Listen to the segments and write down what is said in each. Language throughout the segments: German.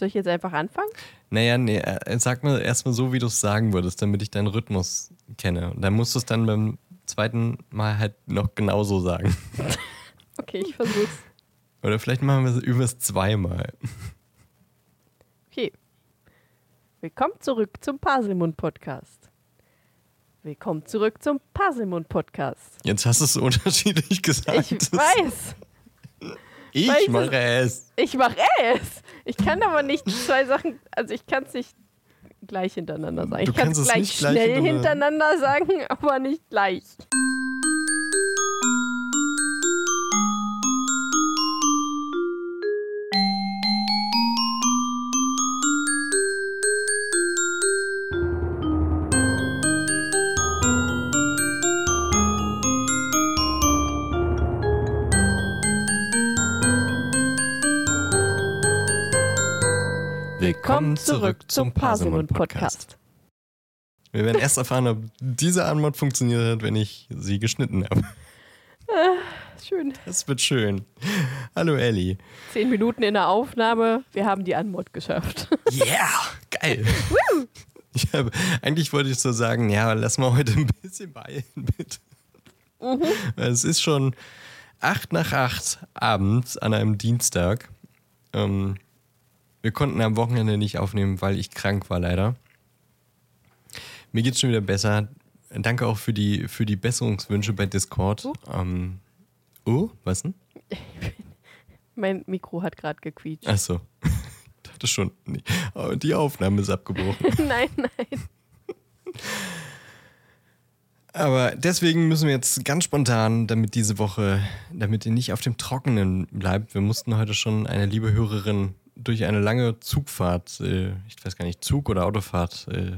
Soll ich jetzt einfach anfangen? Naja, nee, äh, sag mir erstmal so, wie du es sagen würdest, damit ich deinen Rhythmus kenne. Und dann musst du es dann beim zweiten Mal halt noch genauso sagen. Okay, ich versuch's. Oder vielleicht machen wir es über es zweimal. Okay. Willkommen zurück zum Paselmund Podcast. Willkommen zurück zum Paselmund Podcast. Jetzt hast du es unterschiedlich gesagt. Ich weiß. Ich mache es. Ich mache es. Ich kann aber nicht zwei Sachen, also ich kann es nicht gleich hintereinander sagen. Du ich kann es gleich schnell hintereinander- hintereinander sagen, aber nicht gleich. Willkommen zurück zum Pasemund Podcast. Wir werden erst erfahren, ob diese Anmod funktioniert hat, wenn ich sie geschnitten habe. Schön. Das wird schön. Hallo Ellie. Zehn Minuten in der Aufnahme. Wir haben die Anmod geschafft. Yeah, geil. Ich habe, eigentlich wollte ich so sagen, ja, lass mal heute ein bisschen beeilen, bitte. Weil Es ist schon acht nach acht abends an einem Dienstag. Ähm, wir konnten am Wochenende nicht aufnehmen, weil ich krank war, leider. Mir geht's schon wieder besser. Danke auch für die, für die Besserungswünsche bei Discord. Oh. Ähm, oh, was denn? Mein Mikro hat gerade gequietscht. Achso. Ich dachte schon, nee. Aber die Aufnahme ist abgebrochen. nein, nein. Aber deswegen müssen wir jetzt ganz spontan, damit diese Woche, damit ihr nicht auf dem Trockenen bleibt, wir mussten heute schon eine liebe Hörerin durch eine lange Zugfahrt, äh, ich weiß gar nicht, Zug oder Autofahrt, äh,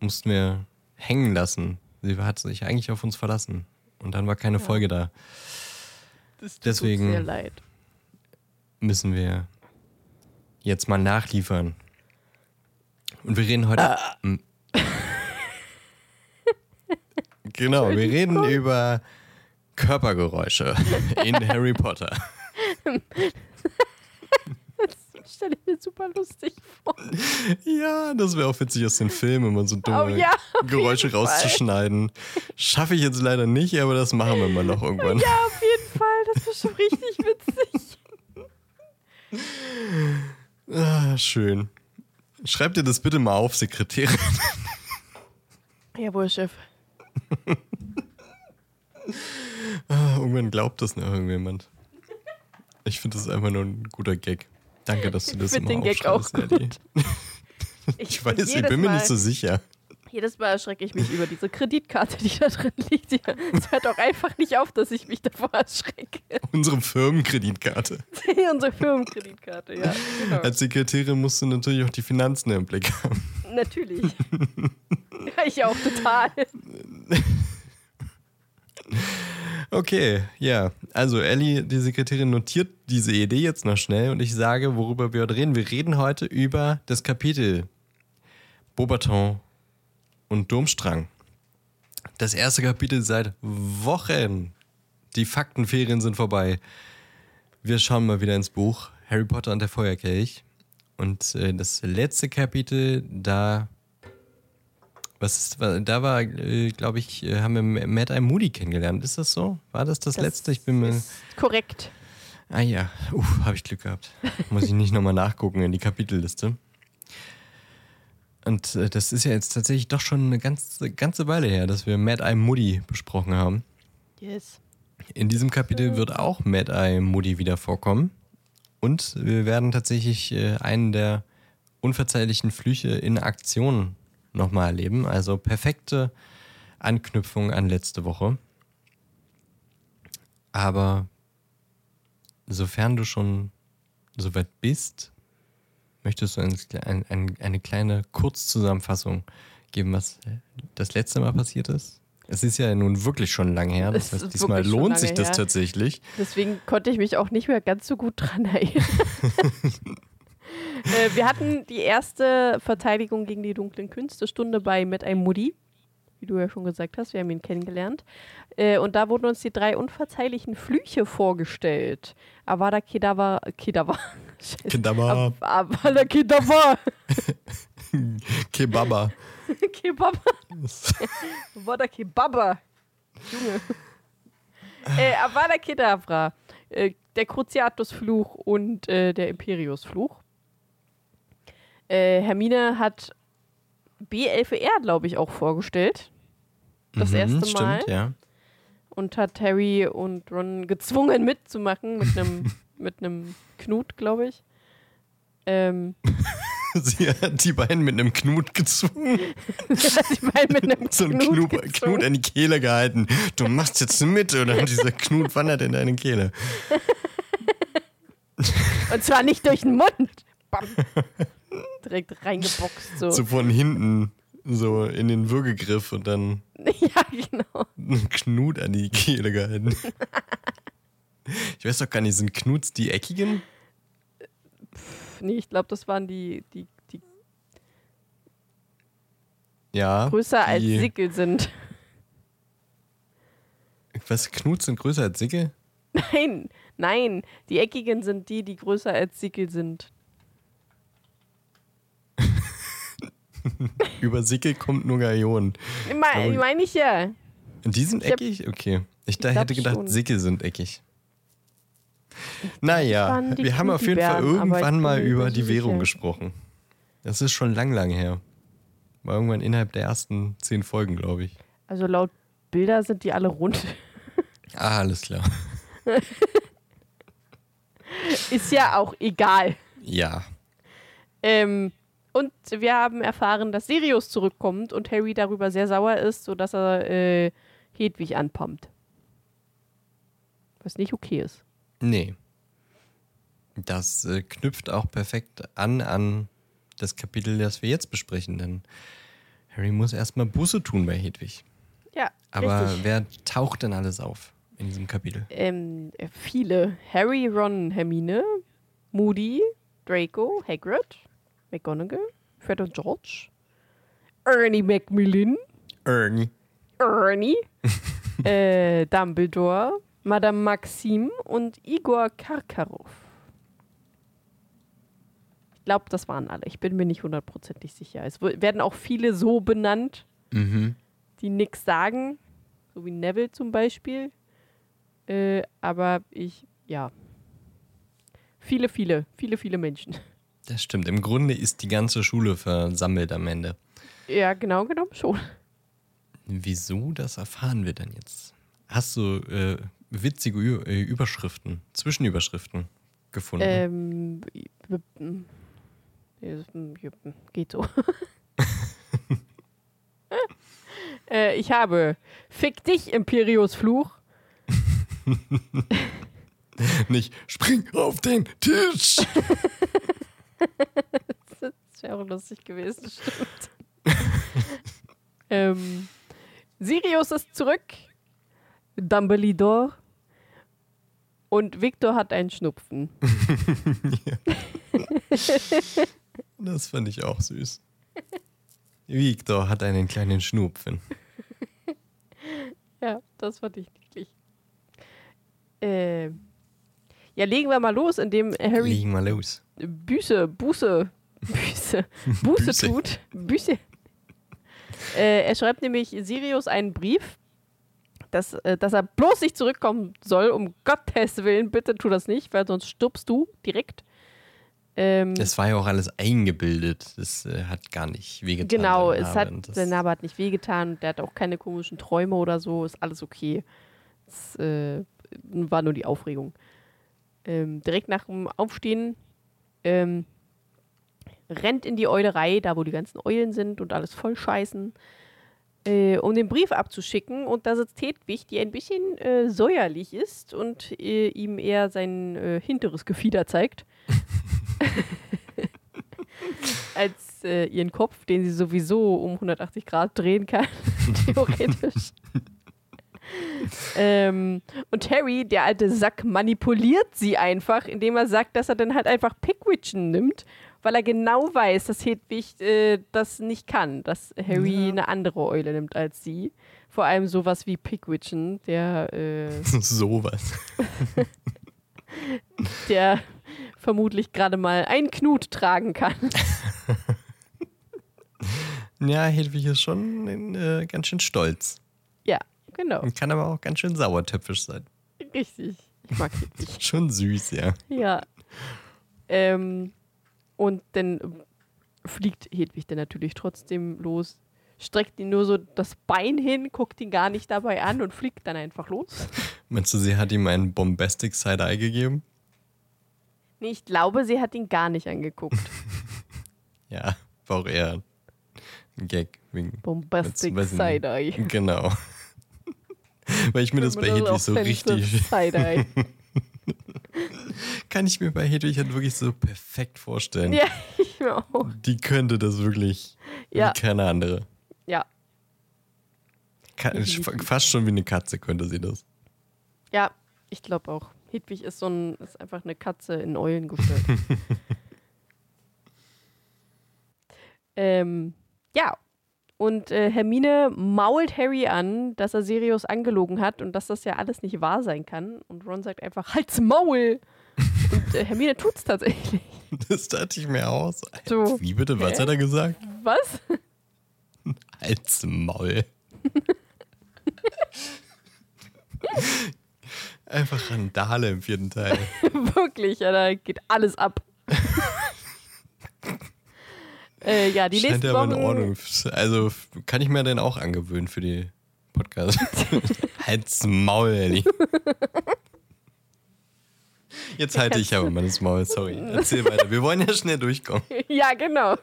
mussten wir hängen lassen. Sie hat sich eigentlich auf uns verlassen. Und dann war keine Ja. Folge da. Das tut Deswegen- sehr leid. Müssen wir jetzt mal nachliefern. Und wir reden heute. M- genau, wir reden über Körpergeräusche in Harry Potter. Stelle ich mir super lustig vor. Ja, das wäre auch witzig aus den Filmen, immer so dumme Oh ja, Geräusche rauszuschneiden. Schaffe ich jetzt leider nicht, aber das machen wir mal noch irgendwann. Ja, auf jeden Fall. Das ist schon richtig witzig. Ah, schön. Schreib dir das bitte mal auf, Sekretärin. Jawohl, Chef. Ah, Irgendwann glaubt das noch irgendjemand. Ich finde das einfach nur ein guter Gag. Danke, dass du das immer den Gag auch aufschreibst, Ellie. Ich weiß, ich bin mir Mal, nicht so sicher. Jedes Mal erschrecke ich mich über diese Kreditkarte, die da drin liegt. Es hört auch einfach nicht auf, dass ich mich davor erschrecke. Unsere Firmenkreditkarte. Unsere Firmenkreditkarte, ja. Genau. Als Sekretärin musst du natürlich auch die Finanzen im Blick haben. Natürlich. Ich auch total. Okay, ja. Also Ellie, die Sekretärin, notiert diese Idee jetzt noch schnell und ich sage, worüber wir heute reden. Wir reden heute über das Kapitel Beaubaton und Domstrang. Das erste Kapitel seit Wochen. Die Faktenferien sind vorbei. Wir schauen mal wieder ins Buch Harry Potter und der Feuerkelch. Und äh, das letzte Kapitel, da was ist, da war, äh, glaube ich, äh, haben wir Mad Eye Moody kennengelernt. Ist das so? War das das, Das letzte? Ich bin mir. Ist korrekt. Ah ja, uff, habe ich Glück gehabt. Muss ich nicht nochmal nachgucken in die Kapitelliste. Und äh, das ist ja jetzt tatsächlich doch schon eine ganze, ganze Weile her, dass wir Mad Eye Moody besprochen haben. Yes. In diesem Kapitel wird auch Mad Eye Moody wieder vorkommen. Und wir werden tatsächlich äh, einen der unverzeihlichen Flüche in Aktion nochmal erleben. Also perfekte Anknüpfung an letzte Woche. Aber sofern du schon soweit bist, möchtest du ein, ein, ein, eine kleine Kurzzusammenfassung geben, was das letzte Mal passiert ist? Es ist ja nun wirklich schon lang her. Das heißt, diesmal lohnt lange sich das her. tatsächlich. Deswegen konnte ich mich auch nicht mehr ganz so gut dran erinnern. äh, wir hatten die erste Verteidigung gegen die dunklen Künste Stunde bei mit einem Moody, wie du ja schon gesagt hast. Wir haben ihn kennengelernt. Äh, und da wurden uns die drei unverzeihlichen Flüche vorgestellt. Avada Kedavra, Kedavra, Kedaba. Avada Kedavra. Kebaba. Kebaba. Avada Kebaba. Junge. äh, Avada Kedavra. Äh, der Cruciatus-Fluch und äh, der Imperius-Fluch. Äh, Hermine hat B11R, glaube ich, auch vorgestellt. Das Mhm, erste Mal. Stimmt, ja. Und hat Harry und Ron gezwungen mitzumachen mit einem mit einem Knut, glaube ich. Ähm, Sie hat die beiden mit einem Knut gezwungen. die beiden mit einem So ein Knut, Knut, gezwungen. Knut an die Kehle gehalten. Du machst jetzt mit, oder? Dieser Knut wandert in deine Kehle. Und zwar nicht durch den Mund. Bam. Direkt reingeboxt. So. So von hinten, so in den Würgegriff und dann Ja, genau. einen Knut an die Kehle gehalten. Ich weiß doch gar nicht, sind Knuts die eckigen? Nee, ich glaube, das waren die, die, die Ja. größer als die, Sickel sind. Was, Knuts sind größer als Sicke? Nein, nein. Die eckigen sind die, die größer als Sickel sind. Über Sicke kommt nur Galion. Meine mein ich ja. Die sind Ich eckig? Okay. Ich da glaub hätte gedacht, schon. Sicke sind eckig. Naja, wir haben auf jeden Fall aber ich irgendwann mal über die Währung sicher. gesprochen. Das ist schon lang, lang her. War irgendwann innerhalb der ersten zehn Folgen, glaube ich. Also laut Bilder sind die alle rund. Ah, alles klar. Ist ja auch egal. Ja. Ähm, und wir haben erfahren, dass Sirius zurückkommt und Harry darüber sehr sauer ist, sodass er äh, Hedwig anpumpt. Was nicht okay ist. Nee. Das äh, knüpft auch perfekt an an das Kapitel, das wir jetzt besprechen, denn Harry muss erstmal Buße tun bei Hedwig. Ja, Aber richtig. wer taucht denn alles auf in diesem Kapitel? Ähm, äh, viele. Harry, Ron, Hermine, Moody, Draco, Hagrid, McGonagall, Fred und George, Ernie Macmillan, Ernie. Ernie, äh, Dumbledore, Madame Maxim und Igor Karkarow. Ich glaube, das waren alle. Ich bin mir nicht hundertprozentig sicher. Es werden auch viele so benannt, Mhm. die nichts sagen, so wie Neville zum Beispiel. Äh, aber ich, ja. Viele, viele, viele, viele Menschen. Das stimmt. Im Grunde ist die ganze Schule versammelt am Ende. Ja, genau genommen schon. Wieso, das erfahren wir dann jetzt. Hast du äh, witzige Ü äh, Überschriften, Zwischenüberschriften gefunden? Ähm, b- m- nee, das- m- ja, m- geht so. äh, ich habe Fick dich, Imperius Fluch. Nicht spring auf den Tisch. Das wäre auch lustig gewesen, stimmt. ähm, Sirius ist zurück. Dumbledore. Und Victor hat einen Schnupfen. Das fand ich auch süß. Victor hat einen kleinen Schnupfen. Ja, das fand ich niedlich. Äh, ja, legen wir mal los, indem Harry Legen wir los. Büße, Buße, Büße, Buße Büße. tut. Büße. Äh, er schreibt nämlich Sirius einen Brief, dass, äh, dass er bloß nicht zurückkommen soll. Um Gottes Willen, bitte tu das nicht, weil sonst stirbst du direkt. Ähm, Das war ja auch alles eingebildet. Das äh, hat gar nicht wehgetan. genau, es hat, sein Name hat nicht wehgetan. Der hat auch keine komischen Träume oder so. Ist alles okay. Es äh, war nur die Aufregung. Ähm, direkt nach dem Aufstehen ähm, rennt in die Eulerei, da wo die ganzen Eulen sind und alles voll scheißen, äh, um den Brief abzuschicken. Und da sitzt Hedwig, die ein bisschen äh, säuerlich ist und äh, ihm eher sein äh, hinteres Gefieder zeigt. Als äh, ihren Kopf, den sie sowieso um 180 Grad drehen kann, theoretisch. ähm, und Harry, der alte Sack, manipuliert sie einfach, indem er sagt, dass er dann halt einfach Pickwitchen nimmt, weil er genau weiß, dass Hedwig äh, das nicht kann, dass Harry Ja. eine andere Eule nimmt als sie. Vor allem sowas wie Pickwitchen, der, äh, Sowas. der vermutlich gerade mal einen Knut tragen kann. Ja, Hedwig ist schon äh, ganz schön stolz. Ja, genau. Und kann aber auch ganz schön sauertöpfisch sein. Richtig. Ich mag Hedwig. Schon süß, ja. Ja. Ähm, und dann fliegt Hedwig dann natürlich trotzdem los, streckt ihn nur so das Bein hin, guckt ihn gar nicht dabei an und fliegt dann einfach los. Meinst du, sie hat ihm einen Bombastic Side-Eye gegeben? Nee, ich glaube, sie hat ihn gar nicht angeguckt. Ja, war auch eher ein Gag. Wegen, Bombastic nicht. Side-Eye. Genau. Weil ich mir das bei Hedwig so richtig, kann ich mir bei Hedwig halt wirklich so perfekt vorstellen. ja, ich mir auch. Die könnte das wirklich Ja. wie keine andere. Ja. Fast schon wie eine Katze könnte sie das. Ja, ich glaube auch. Hedwig ist so ein, ist einfach eine Katze in Eulengestalt. ähm, ja. Und äh, Hermine mault Harry an, dass er Sirius angelogen hat und dass das ja alles nicht wahr sein kann. Und Ron sagt einfach, halt's Maul! und äh, Hermine tut's tatsächlich. Das dachte ich mir aus. So. Wie bitte? Was Hä? hat er gesagt? Was? Als Maul. Einfach Randale im vierten Teil. Wirklich, ja, da geht alles ab. Äh, ja, die Scheint nächsten ja aber in Ordnung. Also kann ich mir den auch angewöhnen für die Podcast. Halt's Maul, Ellie. Jetzt halte ich aber das Maul, sorry. Erzähl weiter. Wir wollen ja schnell durchkommen. ja, genau.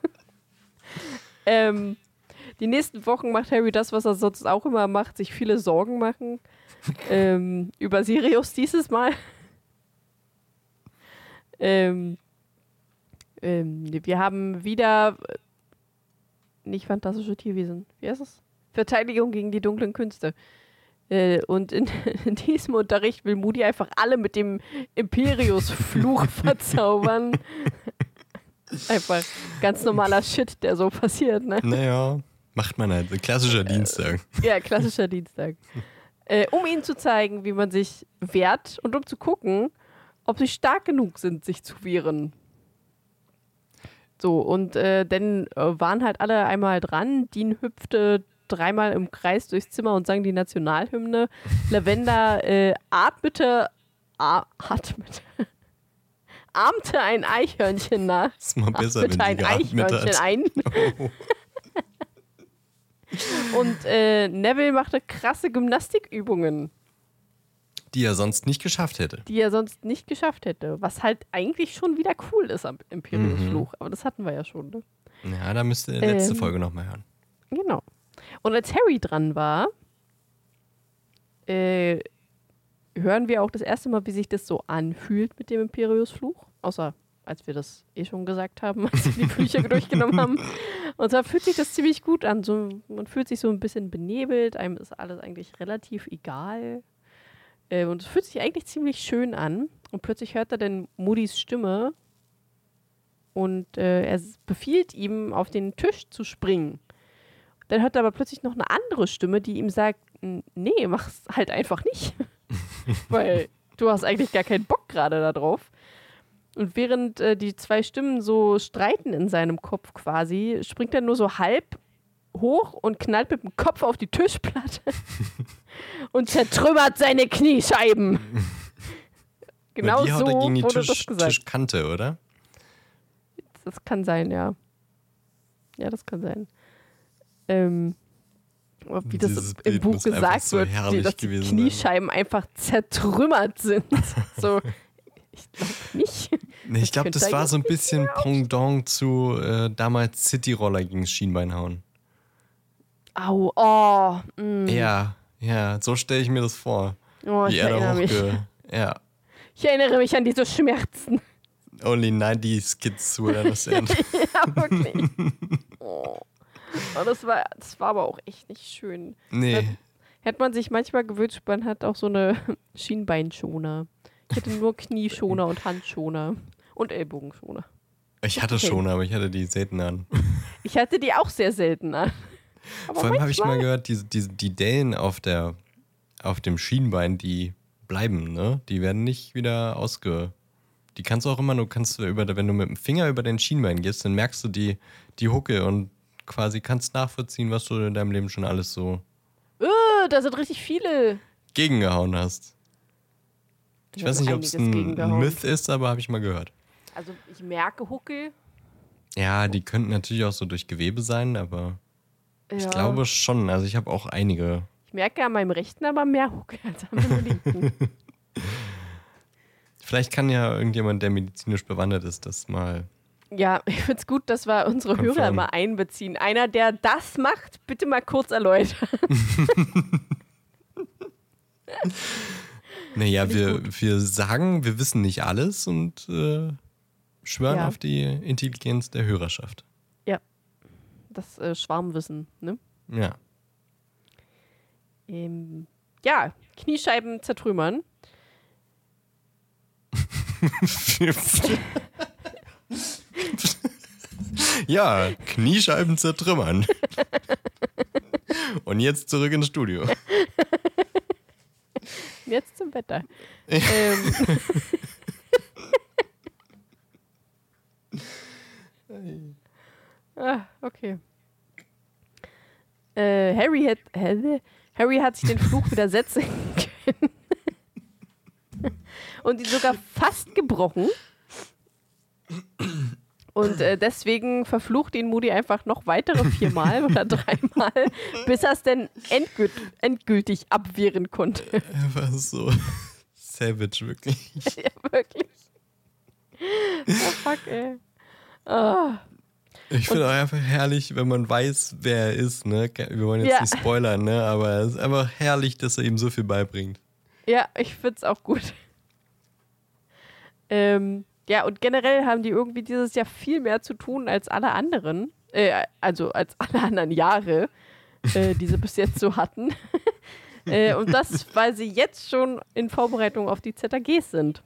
ähm, die nächsten Wochen macht Harry das, was er sonst auch immer macht, sich viele Sorgen machen. ähm, über Sirius dieses Mal. ähm, ähm, wir haben wieder äh, nicht fantastische Tierwesen. Wie heißt es? Verteidigung gegen die dunklen Künste. Äh, und in, in diesem Unterricht will Moody einfach alle mit dem Imperius-Fluch verzaubern. Einfach ganz normaler Shit, der so passiert, ne? Naja, macht man halt. Klassischer Dienstag. Ja, klassischer Dienstag. Äh, um ihnen zu zeigen, wie man sich wehrt und um zu gucken, ob sie stark genug sind, sich zu wehren. So, und äh, dann äh, waren halt alle einmal dran. Dean hüpfte dreimal im Kreis durchs Zimmer und sang die Nationalhymne. Lavender äh, atmete, atmete, ahmte ein Eichhörnchen nach. Ist mal besser, wenn Atmete sie ein Eichhörnchen hat. ein. Oh. Und äh, Neville machte krasse Gymnastikübungen, Die er sonst nicht geschafft hätte. die er sonst nicht geschafft hätte. Was halt eigentlich schon wieder cool ist am Imperius-Fluch. Aber das hatten wir ja schon. Ne? Ja, da müsst ihr letzte Ähm. Folge nochmal hören. Genau. Und als Harry dran war, äh, hören wir auch das erste Mal, wie sich das so anfühlt mit dem Imperius-Fluch. Außer als wir das eh schon gesagt haben, als wir die Bücher durchgenommen haben. Und zwar fühlt sich das ziemlich gut an. So, man fühlt sich so ein bisschen benebelt, einem ist alles eigentlich relativ egal. Äh, und es fühlt sich eigentlich ziemlich schön an. Und plötzlich hört er dann Moody's Stimme und äh, er befiehlt ihm, auf den Tisch zu springen. Dann hört er aber plötzlich noch eine andere Stimme, die ihm sagt, "N- nee, mach's halt einfach nicht. Weil du hast eigentlich gar keinen Bock gerade da drauf. Und während äh, die zwei Stimmen so streiten in seinem Kopf quasi, springt er nur so halb hoch und knallt mit dem Kopf auf die Tischplatte und zertrümmert seine Kniescheiben. genau die so haut er gegen die wurde Tisch, das gesagt. Tischkante, oder? Das kann sein, ja. Ja, das kann sein. Ähm, wie das Dieses im Bild Buch gesagt so wird, dass die gewesen sein. Kniescheiben einfach zertrümmert sind. so, ich glaube nicht. Nee, ich glaube, das war so ein bisschen Pendant zu äh, damals Cityroller gegen Schienbein hauen. Au, oh, mm, Ja, ja, so stelle ich mir das vor. oh Wie ich er da erinnere mich. hochge... Ja. Ich erinnere mich an diese Schmerzen. Only 90s Kids to understand. ja, wirklich. Oh. Oh, das, war, das war aber auch echt nicht schön. nee. Hätte man sich manchmal gewünscht, man hat auch so eine Schienbeinschoner. Ich hätte nur Knieschoner und Handschoner und Ellbogenschoner. Ich hatte Okay. schon, aber ich hatte die selten an. Ich hatte die auch sehr selten an. Aber Vor allem habe ich mal gehört, die, die, die Dellen auf, der, auf dem Schienbein, die bleiben, ne? Die werden nicht wieder ausge. Die kannst du auch immer nur, kannst du über, wenn du mit dem Finger über den Schienbein gehst, dann merkst du die, die Hucke und quasi kannst nachvollziehen, was du in deinem Leben schon alles so Uh, da sind richtig viele. gegengehauen hast. Ich weiß nicht, ob es ein. Myth ist, aber habe ich mal gehört. Also ich merke Huckel. Ja, die könnten natürlich auch so durch Gewebe sein, aber ich Ja. glaube schon. Also ich habe auch einige. Ich merke an meinem rechten aber mehr Huckel als an meinem linken. Vielleicht kann ja irgendjemand, der medizinisch bewandert ist, das mal. ja, ich finde es gut, dass wir unsere Hörer Confirm. mal einbeziehen. Einer, der das macht, bitte mal kurz erläutern. Naja, ich wir, wir sagen, wir wissen nicht alles und äh, schwören Ja. auf die Intelligenz der Hörerschaft. Das äh, Schwarmwissen, ne? Ja. Ähm, ja, Kniescheiben zertrümmern. ja, Kniescheiben zertrümmern. Und jetzt zurück ins Studio. Jetzt zum Wetter. ähm, ah, okay. Äh, Harry, hat, hä? Harry hat sich den Fluch widersetzen können. Und ihn sogar fast gebrochen. Und äh, deswegen verflucht ihn Moody einfach noch weitere viermal oder dreimal, bis er es denn endgült, endgültig abwehren konnte. Er war so savage, wirklich. ja, wirklich. Oh, fuck, ey. Ah. Ich finde auch einfach herrlich, wenn man weiß, wer er ist. Ne? Wir wollen jetzt Ja. nicht spoilern, ne? aber es ist einfach herrlich, dass er ihm so viel beibringt. Ja, ich find's auch gut. Ähm, ja, und generell haben die irgendwie dieses Jahr viel mehr zu tun als alle anderen. Äh, also als alle anderen Jahre, äh, die sie bis jetzt so hatten. äh, und das, weil sie jetzt schon in Vorbereitung auf die ZAGs sind.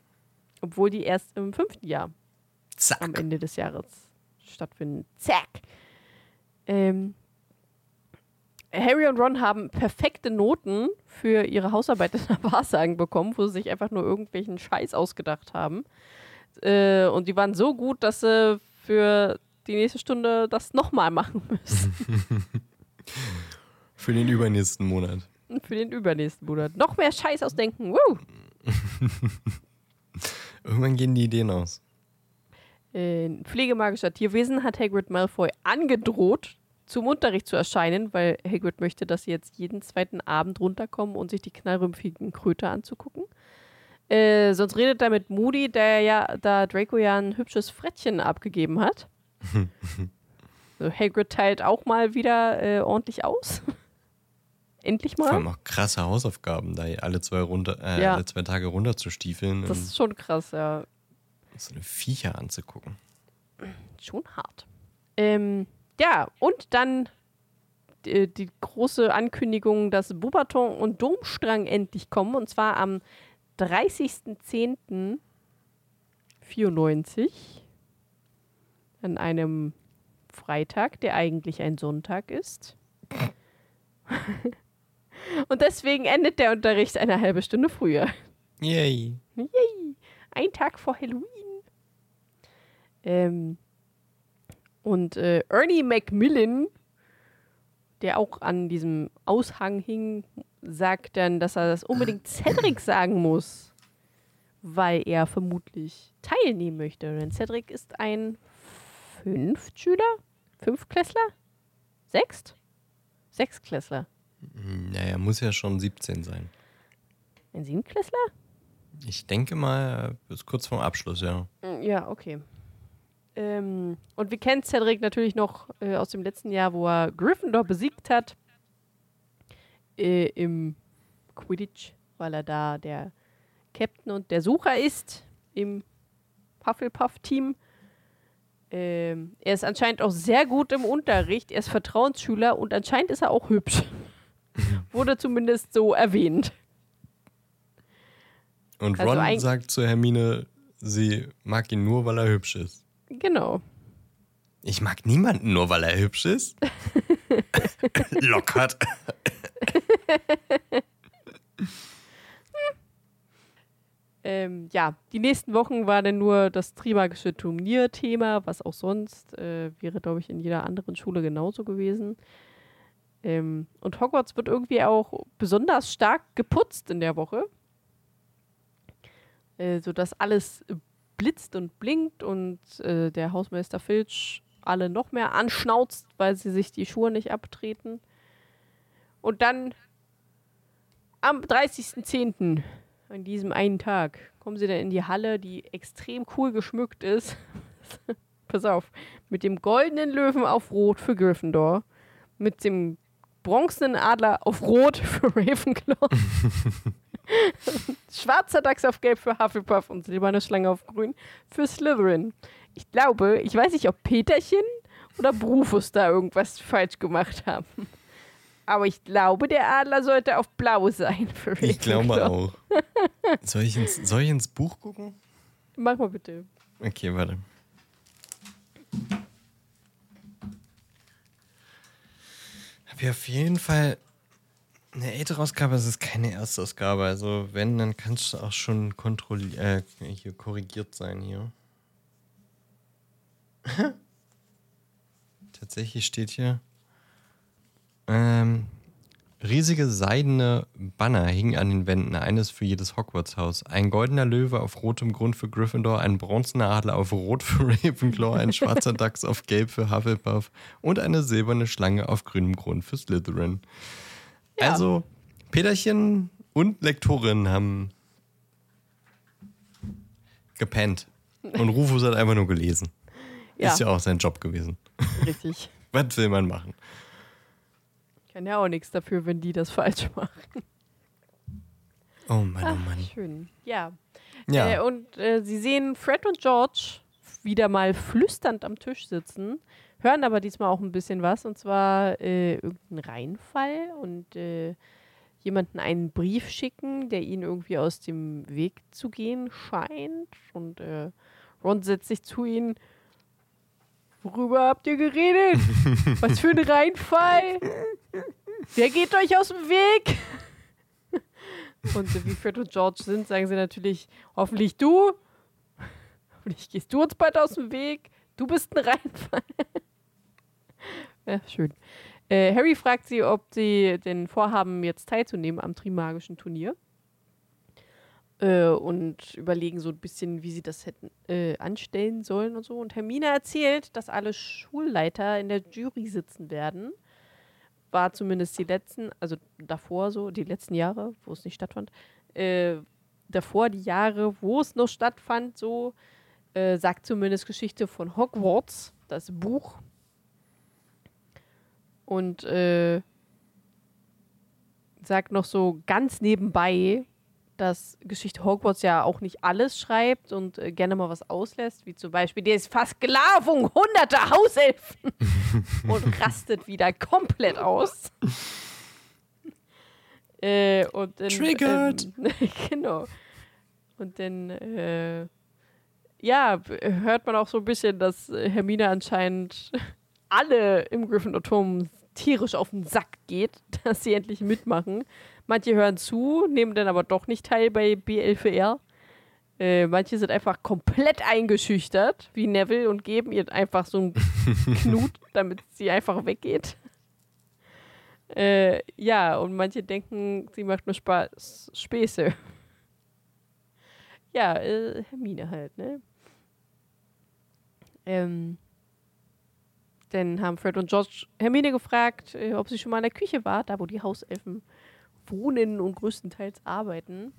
Obwohl die erst im fünften Jahr am Zack. Ende des Jahres stattfinden. Zack. Ähm, Harry und Ron haben perfekte Noten für ihre Hausarbeit in der Wahrsagen bekommen, wo sie sich einfach nur irgendwelchen Scheiß ausgedacht haben. Äh, und die waren so gut, dass sie für die nächste Stunde das nochmal machen müssen. Für den übernächsten Monat. für den übernächsten Monat. Noch mehr Scheiß ausdenken. Woo! Irgendwann gehen die Ideen aus. Äh, Ein pflegemagischer Tierwesen hat Hagrid Malfoy angedroht, zum Unterricht zu erscheinen, weil Hagrid möchte, dass sie jetzt jeden zweiten Abend runterkommen und sich die knallrümpfigen Kröte anzugucken. Äh, sonst redet er mit Moody, der ja, da Draco ja ein hübsches Frettchen abgegeben hat. so, Hagrid teilt auch mal wieder äh, ordentlich aus. Endlich Vor mal. allem auch krasse Hausaufgaben, da alle zwei, runter, äh, Ja. alle zwei Tage runter zu stiefeln Das ist schon krass, ja. So eine Viecher anzugucken. schon hart. Ähm, ja, und dann die, die große Ankündigung, dass Bubaton und Domstrang endlich kommen, und zwar am 30.10.94 an einem Freitag, der eigentlich ein Sonntag ist. und deswegen endet der Unterricht eine halbe Stunde früher. Yay. Yay! Ein Tag vor Halloween. Ähm, und äh, Ernie Macmillan, der auch an diesem Aushang hing, sagt dann, dass er das unbedingt Cedric sagen muss, weil er vermutlich teilnehmen möchte. Denn Cedric ist ein Fünftschüler? Fünftklässler? Sechst? Sechsklässler. Naja, muss ja schon 17 sein. Ein Siebenklässler? Ich denke mal, bis kurz vorm Abschluss, ja. Mm, Ja, okay. Ähm, und wir kennen Cedric natürlich noch äh, aus dem letzten Jahr, wo er Gryffindor besiegt hat. Äh, Im Quidditch, weil er da der Captain und der Sucher ist im Hufflepuff-Team. Ähm, er ist anscheinend auch sehr gut im Unterricht. Er ist Vertrauensschüler und anscheinend ist er auch hübsch. Wurde zumindest so erwähnt. Und Also Ron eig- sagt zu Hermine, sie mag ihn nur, weil er hübsch ist. Genau. Ich mag niemanden nur, weil er hübsch ist. Lockert. Ähm, ja, die nächsten Wochen war dann nur das Trimagische Turnier-Thema, was auch sonst äh, wäre, glaube ich, in jeder anderen Schule genauso gewesen. Ähm, und Hogwarts wird irgendwie auch besonders stark geputzt in der Woche. Äh, sodass alles blitzt und blinkt und äh, der Hausmeister Filch alle noch mehr anschnauzt, weil sie sich die Schuhe nicht abtreten. Und dann am 30.10., an diesem einen Tag, kommen sie dann in die Halle, die extrem cool geschmückt ist. Pass auf, mit dem goldenen Löwen auf Rot für Gryffindor, mit dem bronzenen Adler auf Rot für Ravenclaw, schwarzer Dachs auf Gelb für Hufflepuff und silberne Schlange auf Grün für Slytherin. Ich glaube, ich weiß nicht, ob Peterchen oder Brufus da irgendwas falsch gemacht haben. Aber ich glaube, der Adler sollte auf blau sein. Für ich glaube auch. soll, ich ins, soll ich ins Buch gucken? Mach mal bitte. Okay, warte. Hab ich auf jeden Fall eine ältere Ausgabe, es ist keine Erstausgabe. Also wenn, dann kannst du auch schon kontrolliert, äh, hier korrigiert sein hier. Tatsächlich steht hier. Ähm, riesige seidene Banner hingen an den Wänden, eines für jedes Hogwarts-Haus. Ein goldener Löwe auf rotem Grund für Gryffindor, ein bronzener Adler auf rot für Ravenclaw, ein schwarzer Dachs auf gelb für Hufflepuff und eine silberne Schlange auf grünem Grund für Slytherin. Ja. Also, Peterchen und Lektorin haben gepennt. Und Rufus hat einfach nur gelesen. Ja. Ist ja auch sein Job gewesen. Richtig. Was will man machen? Kann ja auch nichts dafür, wenn die das falsch machen. Oh Mann, oh Mann. Ach, schön. Ja. ja. Äh, und äh, sie sehen Fred und George wieder mal flüsternd am Tisch sitzen, hören aber diesmal auch ein bisschen was, und zwar äh, irgendeinen Reinfall und äh, jemanden einen Brief schicken, der ihnen irgendwie aus dem Weg zu gehen scheint. Und äh, Ron setzt sich zu ihnen Worüber habt ihr geredet? Was für ein Reinfall? Wer geht euch aus dem Weg? Und wie Fred und George sind, sagen sie natürlich, hoffentlich du. Hoffentlich gehst du uns bald aus dem Weg. Du bist ein Reinfall. ja, schön. Äh, Harry fragt sie, ob sie denn vorhaben, jetzt teilzunehmen am Trimagischen Turnier äh, und überlegen so ein bisschen, wie sie das hätten äh, anstellen sollen und so. Und Hermine erzählt, dass alle Schulleiter in der Jury sitzen werden. War zumindest die letzten, also davor so, die letzten Jahre, wo es nicht stattfand. Äh, davor die Jahre, wo es noch stattfand, so äh, sagt zumindest Geschichte von Hogwarts, das Buch. Und äh, sagt noch so ganz nebenbei, dass Geschichte Hogwarts ja auch nicht alles schreibt und äh, gerne mal was auslässt, wie zum Beispiel die Versklavung hunderter Hauselfen und rastet wieder komplett aus. äh, und dann, Triggered! Ähm, genau. Und dann, äh, ja, hört man auch so ein bisschen, dass Hermine anscheinend alle im Gryffindor-Turm tierisch auf den Sack geht, dass sie endlich mitmachen. Manche hören zu, nehmen dann aber doch nicht teil bei B11R. Äh, manche sind einfach komplett eingeschüchtert, wie Neville, und geben ihr einfach so einen Knut, damit sie einfach weggeht. Äh, ja, und manche denken, sie macht nur Spaß, Späße. ja, äh, Hermine halt, ne? Ähm, dann haben Fred und George Hermine gefragt, äh, ob sie schon mal in der Küche war, da wo die Hauselfen wohnen und größtenteils arbeiten.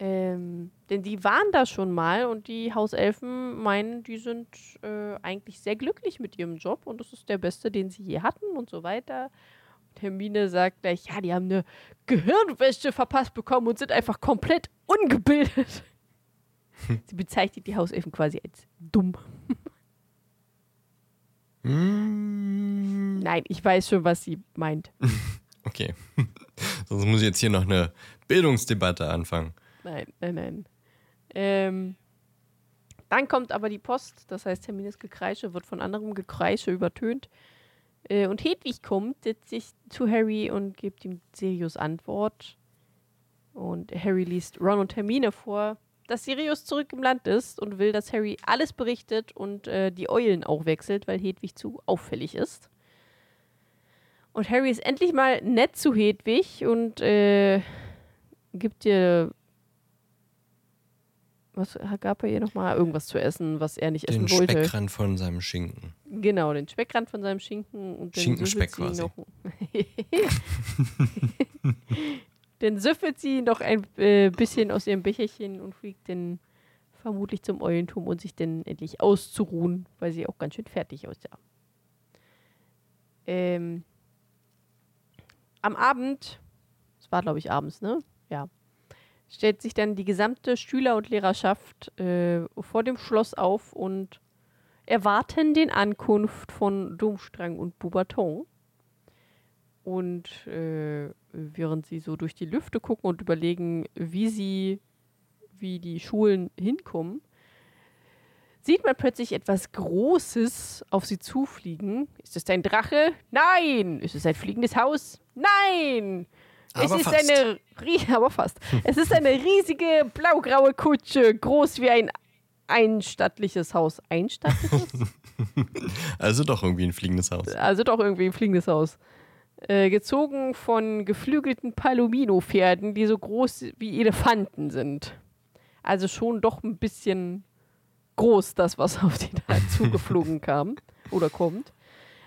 Ähm, denn die waren da schon mal und die Hauselfen meinen, die sind äh, eigentlich sehr glücklich mit ihrem Job und das ist der beste, den sie je hatten und so weiter. Und Hermine sagt gleich, ja, die haben eine Gehirnwäsche verpasst bekommen und sind einfach komplett ungebildet. sie bezeichnet die Hauselfen quasi als dumm. Mm. Nein, ich weiß schon, was sie meint. Okay. Sonst muss ich jetzt hier noch eine Bildungsdebatte anfangen. Nein, nein, nein. Ähm, dann kommt aber die Post, das heißt, Hermines Gekreische wird von anderem Gekreische übertönt. Äh, und Hedwig kommt, setzt sich zu Harry und gibt ihm Sirius Antwort. Und Harry liest Ron und Hermine vor. Dass Sirius zurück im Land ist und will, dass Harry alles berichtet und äh, die Eulen auch wechselt, weil Hedwig zu auffällig ist. Und Harry ist endlich mal nett zu Hedwig und äh, gibt ihr. Was gab er ihr nochmal? Irgendwas zu essen, was er nicht Den essen wollte. Speckrand von seinem Schinken. Genau, den Speckrand von seinem Schinken und den Schinkenspeck quasi. noch. den süffelt sie noch ein äh, bisschen aus ihrem Becherchen und fliegt dann vermutlich zum Eulenturm, um sich dann endlich auszuruhen, weil sie auch ganz schön fertig aussah. Ähm, am Abend, es war glaube ich abends, ne? Ja. Stellt sich dann die gesamte Schüler- und Lehrerschaft äh, vor dem Schloss auf und erwarten den Ankunft von Domstrang und Bubaton. Und äh, während sie so durch die Lüfte gucken und überlegen, wie sie, wie die Schulen hinkommen, sieht man plötzlich etwas Großes auf sie zufliegen. Ist es ein Drache? Nein! Ist es ein fliegendes Haus? Nein! es Aber ist fast. eine, aber fast. es ist eine riesige blaugraue Kutsche, groß wie ein einstattliches Haus. Einstattliches? Also doch irgendwie ein fliegendes Haus. also doch irgendwie ein fliegendes Haus. Äh, gezogen von geflügelten Palomino-Pferden, die so groß wie Elefanten sind. Also schon doch ein bisschen groß, das, was auf die da zugeflogen kam oder kommt.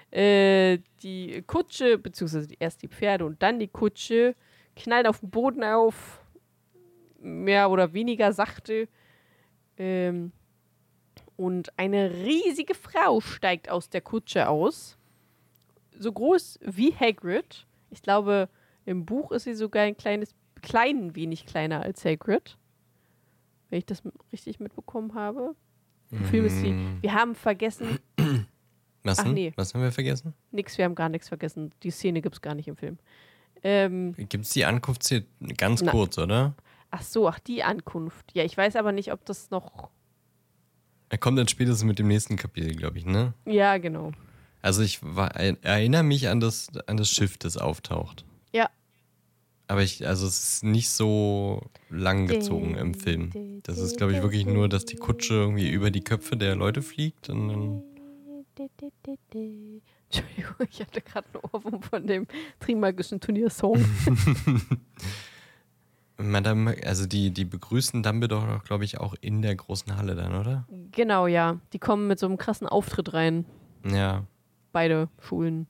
Äh, die Kutsche, beziehungsweise erst die Pferde und dann die Kutsche, knallen auf den Boden auf, mehr oder weniger sachte. Ähm, und eine riesige Frau steigt aus der Kutsche aus. So groß wie Hagrid. Ich glaube, im Buch ist sie sogar ein kleines, klein wenig kleiner als Hagrid. Wenn ich das richtig mitbekommen habe. Im Film ist sie. Wir haben vergessen. Was, Ach, nee. Was haben wir vergessen? Nix, wir haben gar nichts vergessen. Die Szene gibt es gar nicht im Film. Ähm, Gibt es die Ankunft hier ganz Na. kurz, oder? ach so, ach, die Ankunft. Ja, ich weiß aber nicht, ob das noch. Er kommt dann spätestens mit dem nächsten Kapitel, glaube ich, ne? Ja, genau. Also ich war, erinnere mich an das, an das Schiff, das auftaucht. Ja. Aber ich, also es ist nicht so lang gezogen im Film. Das ist, glaube ich, wirklich nur, dass die Kutsche irgendwie über die Köpfe der Leute fliegt und dann. Entschuldigung, ich hatte gerade einen Ohrwurm von dem Trimagischen Turniersong. Madame, also die, die begrüßen Dumbledore doch, glaube ich, auch in der großen Halle dann, oder? genau, ja. Die kommen mit so einem krassen Auftritt rein. Ja. Beide Schulen.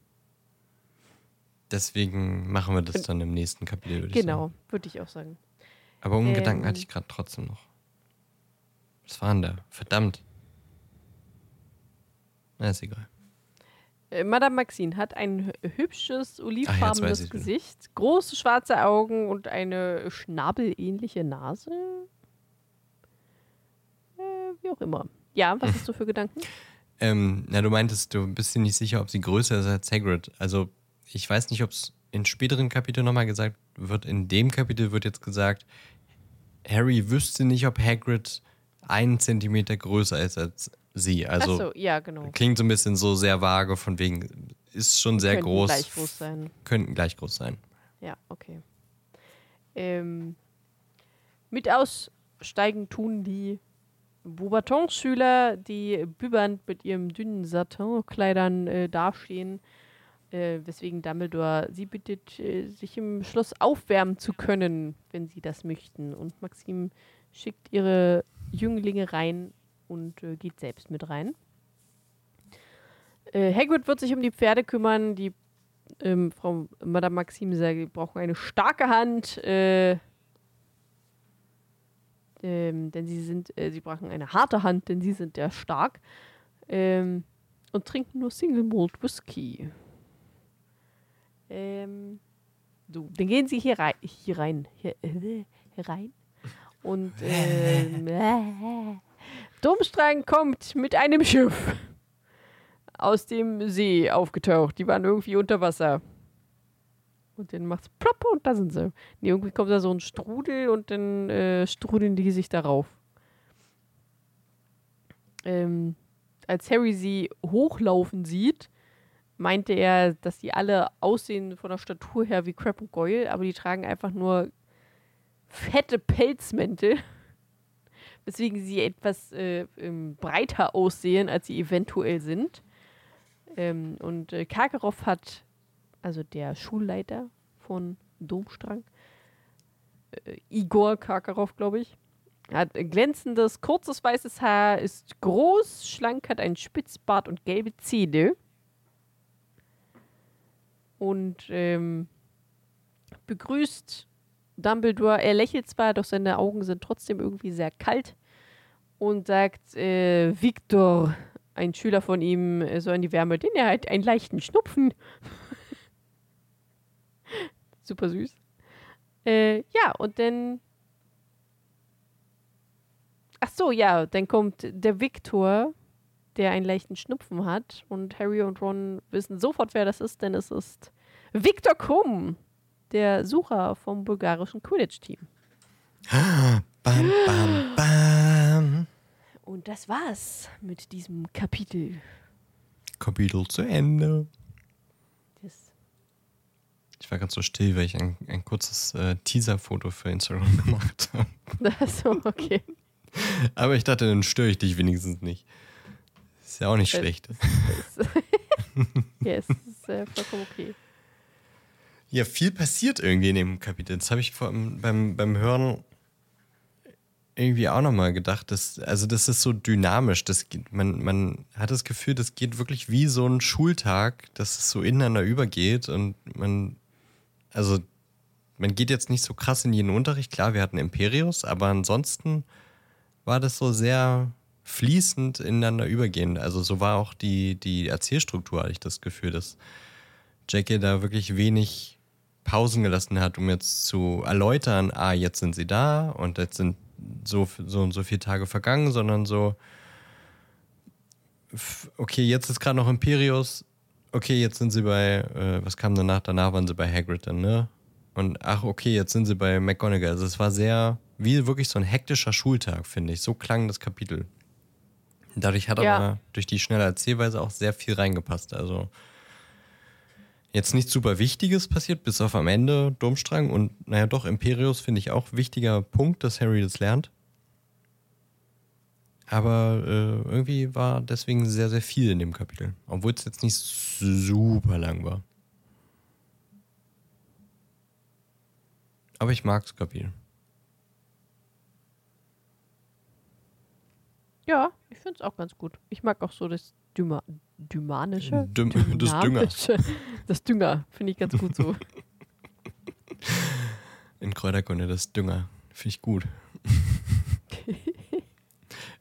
Deswegen machen wir das dann im nächsten Kapitel, würde ich sagen. Genau, würde ich auch sagen. Aber um Ähm. Gedanken hatte ich gerade trotzdem noch. Was war denn da? Verdammt. Na, ist egal. Äh, Madame Maxine hat ein hü- hübsches, weiß olivenfarbenes ich wieder. Gesicht, große schwarze Augen und eine schnabelähnliche Nase. Äh, wie auch immer. Ja, was hast du für Gedanken? Ähm, na, du meintest, du bist dir nicht sicher, ob sie größer ist als Hagrid. Also, ich weiß nicht, ob es in späteren Kapiteln nochmal gesagt wird. In dem Kapitel wird jetzt gesagt, Harry wüsste nicht, ob Hagrid einen Zentimeter größer ist als sie. Also, Achso, ja, genau. klingt so ein bisschen so sehr vage, von wegen, ist schon sehr Könnten groß. gleich groß sein. Könnten gleich groß sein. Ja, okay. Ähm, mit aussteigen tun die Beaubaton-Schüler, die bübernd mit ihren dünnen Satinkleidern äh, dastehen, äh, weswegen Dumbledore sie bittet, äh, sich im Schloss aufwärmen zu können, wenn sie das möchten. Und Maxim schickt ihre Jünglinge rein und äh, geht selbst mit rein. Äh, Hagrid wird sich um die Pferde kümmern, die ähm, Frau Madame Maxime sagt, wir brauchen eine starke Hand, äh, ähm, denn sie sind, äh, sie brauchen eine harte Hand, denn sie sind ja stark ähm, und trinken nur Single Malt Whisky. Ähm, so, dann gehen sie hier rein, hier rein, hier, äh, hier rein und ähm, äh, Domstrang kommt mit einem Schiff aus dem See aufgetaucht. Die waren irgendwie unter Wasser. Und dann macht's plopp und da sind sie. Nee, irgendwie kommt da so ein Strudel und dann äh, strudeln die sich darauf. Ähm, als Harry sie hochlaufen sieht, meinte er, dass die alle aussehen von der Statur her wie Crab und Goyle, aber die tragen einfach nur fette Pelzmäntel weswegen sie etwas äh, ähm, breiter aussehen, als sie eventuell sind. Ähm, und äh, Karkaroff hat, also der Schulleiter von Domstrang, äh, Igor Karkaroff, glaube ich, hat glänzendes, kurzes weißes Haar, ist groß, schlank, hat einen Spitzbart und gelbe Zähne. Und ähm, begrüßt Dumbledore. Er lächelt zwar, doch seine Augen sind trotzdem irgendwie sehr kalt und sagt, äh, Victor, ein Schüler von ihm, soll in die Wärme, denn er hat einen leichten Schnupfen. Super süß. Äh, ja, und dann. Ach so, ja, dann kommt der Victor, der einen leichten Schnupfen hat. Und Harry und Ron wissen sofort, wer das ist, denn es ist Victor Krumm, der Sucher vom bulgarischen Quidditch-Team. Bam, bam, bam. Und das war's mit diesem Kapitel. Kapitel zu Ende. Ich war ganz so still, weil ich ein, ein kurzes äh, Teaser-Foto für Instagram gemacht habe. Achso, okay. Aber ich dachte, dann störe ich dich wenigstens nicht. Ist ja auch nicht Äh, schlecht. Es- ja, es ist äh, vollkommen okay. Ja, viel passiert irgendwie in dem Kapitel. Das habe ich vor, beim, beim Hören irgendwie auch nochmal gedacht. Dass, also, das ist so dynamisch. Das, geht- man, man hat das Gefühl, das geht wirklich wie so ein Schultag, dass es so ineinander übergeht und man, also, man geht jetzt nicht so krass in jeden Unterricht. Klar, wir hatten Imperius, aber ansonsten war das so sehr fließend ineinander übergehend. Also, so war auch die, die Erzählstruktur, hatte ich das Gefühl, dass Jackie da wirklich wenig Pausen gelassen hat, um jetzt zu erläutern, ah, jetzt sind sie da und jetzt sind so, so und so viele Tage vergangen, sondern so, okay, jetzt ist gerade noch Imperius, okay, jetzt sind sie bei, äh, was kam danach? Danach waren sie bei Hagrid dann, ne? Und ach, okay, jetzt sind sie bei McGonagall. Also es war sehr, wie wirklich so ein hektischer Schultag, finde ich. So klang das Kapitel. Dadurch hat Ja. aber durch die schnelle Erzählweise auch sehr viel reingepasst. Also jetzt nichts super Wichtiges passiert, bis auf am Ende Domstrang und naja doch, Imperius finde ich auch wichtiger Punkt, dass Harry das lernt. Aber äh, irgendwie war deswegen sehr, sehr viel in dem Kapitel. Obwohl es jetzt nicht super lang war. Aber ich mag das Kapitel. Ja, ich finde es auch ganz gut. Ich mag auch so das Düma Dymanische. Düm- das Dünger. Das Dünger finde ich ganz gut so. In Kräuterkunde, das Dünger. Finde ich gut.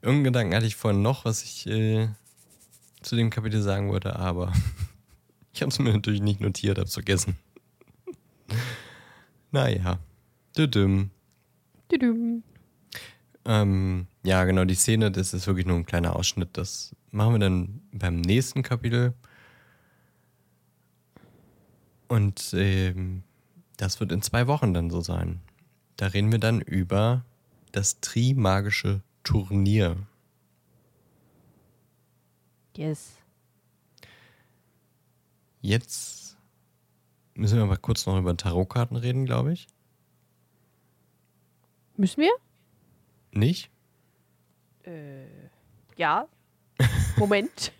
Irgendeinen Gedanken hatte ich vorhin noch, was ich äh, zu dem Kapitel sagen wollte, aber ich habe es mir natürlich nicht notiert, habe es vergessen. naja. Düdüm. Düdüm. Ähm, ja, genau, die Szene, das ist wirklich nur ein kleiner Ausschnitt. Das machen wir dann beim nächsten Kapitel. Und ähm, das wird in zwei Wochen dann so sein. Da reden wir dann über das Trimagische Turnier. Yes. Jetzt müssen wir aber kurz noch über Tarotkarten reden, glaube ich. Müssen wir? Nicht? Ja. Moment.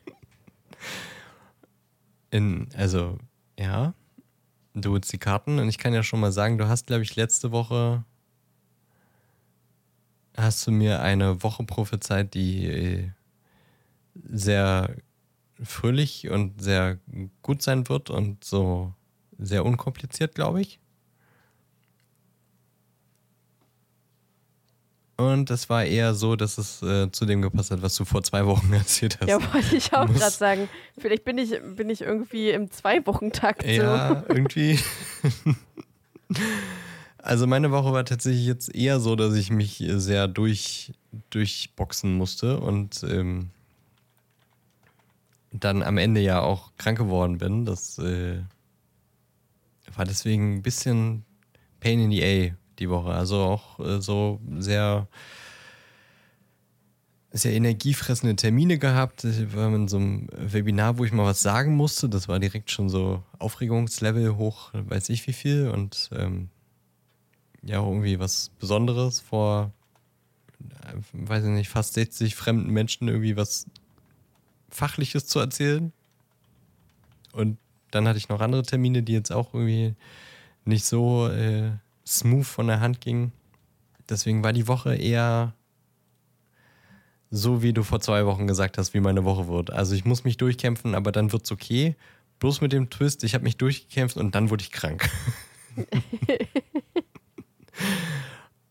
In, also, ja. Du holst die Karten und ich kann ja schon mal sagen, du hast, glaube ich, letzte Woche hast du mir eine Woche prophezeit, die äh, sehr fröhlich und sehr gut sein wird und so sehr unkompliziert, glaube ich. Und es war eher so, dass es äh, zu dem gepasst hat, was du vor zwei Wochen erzählt hast. Ja, wollte ich auch gerade sagen. Vielleicht bin ich, bin ich irgendwie im Zwei-Wochen-Takt so. Ja, irgendwie. Also meine Woche war tatsächlich jetzt eher so, dass ich mich sehr durch, durchboxen musste und ähm, dann am Ende ja auch krank geworden bin. Das äh, war deswegen ein bisschen Pain in the A die Woche. Also auch äh, so sehr sehr energiefressende Termine gehabt. Ich war in so einem Webinar, wo ich mal was sagen musste. Das war direkt schon so Aufregungslevel hoch, weiß ich wie viel. Und ähm, ja, auch irgendwie was Besonderes vor äh, weiß ich nicht, fast 60 fremden Menschen irgendwie was Fachliches zu erzählen. Und dann hatte ich noch andere Termine, die jetzt auch irgendwie nicht so äh, smooth von der Hand gingen. Deswegen war die Woche eher so, wie du vor zwei Wochen gesagt hast, wie meine Woche wird. Also ich muss mich durchkämpfen, aber dann wird es okay. Bloß mit dem Twist, ich habe mich durchgekämpft und dann wurde ich krank.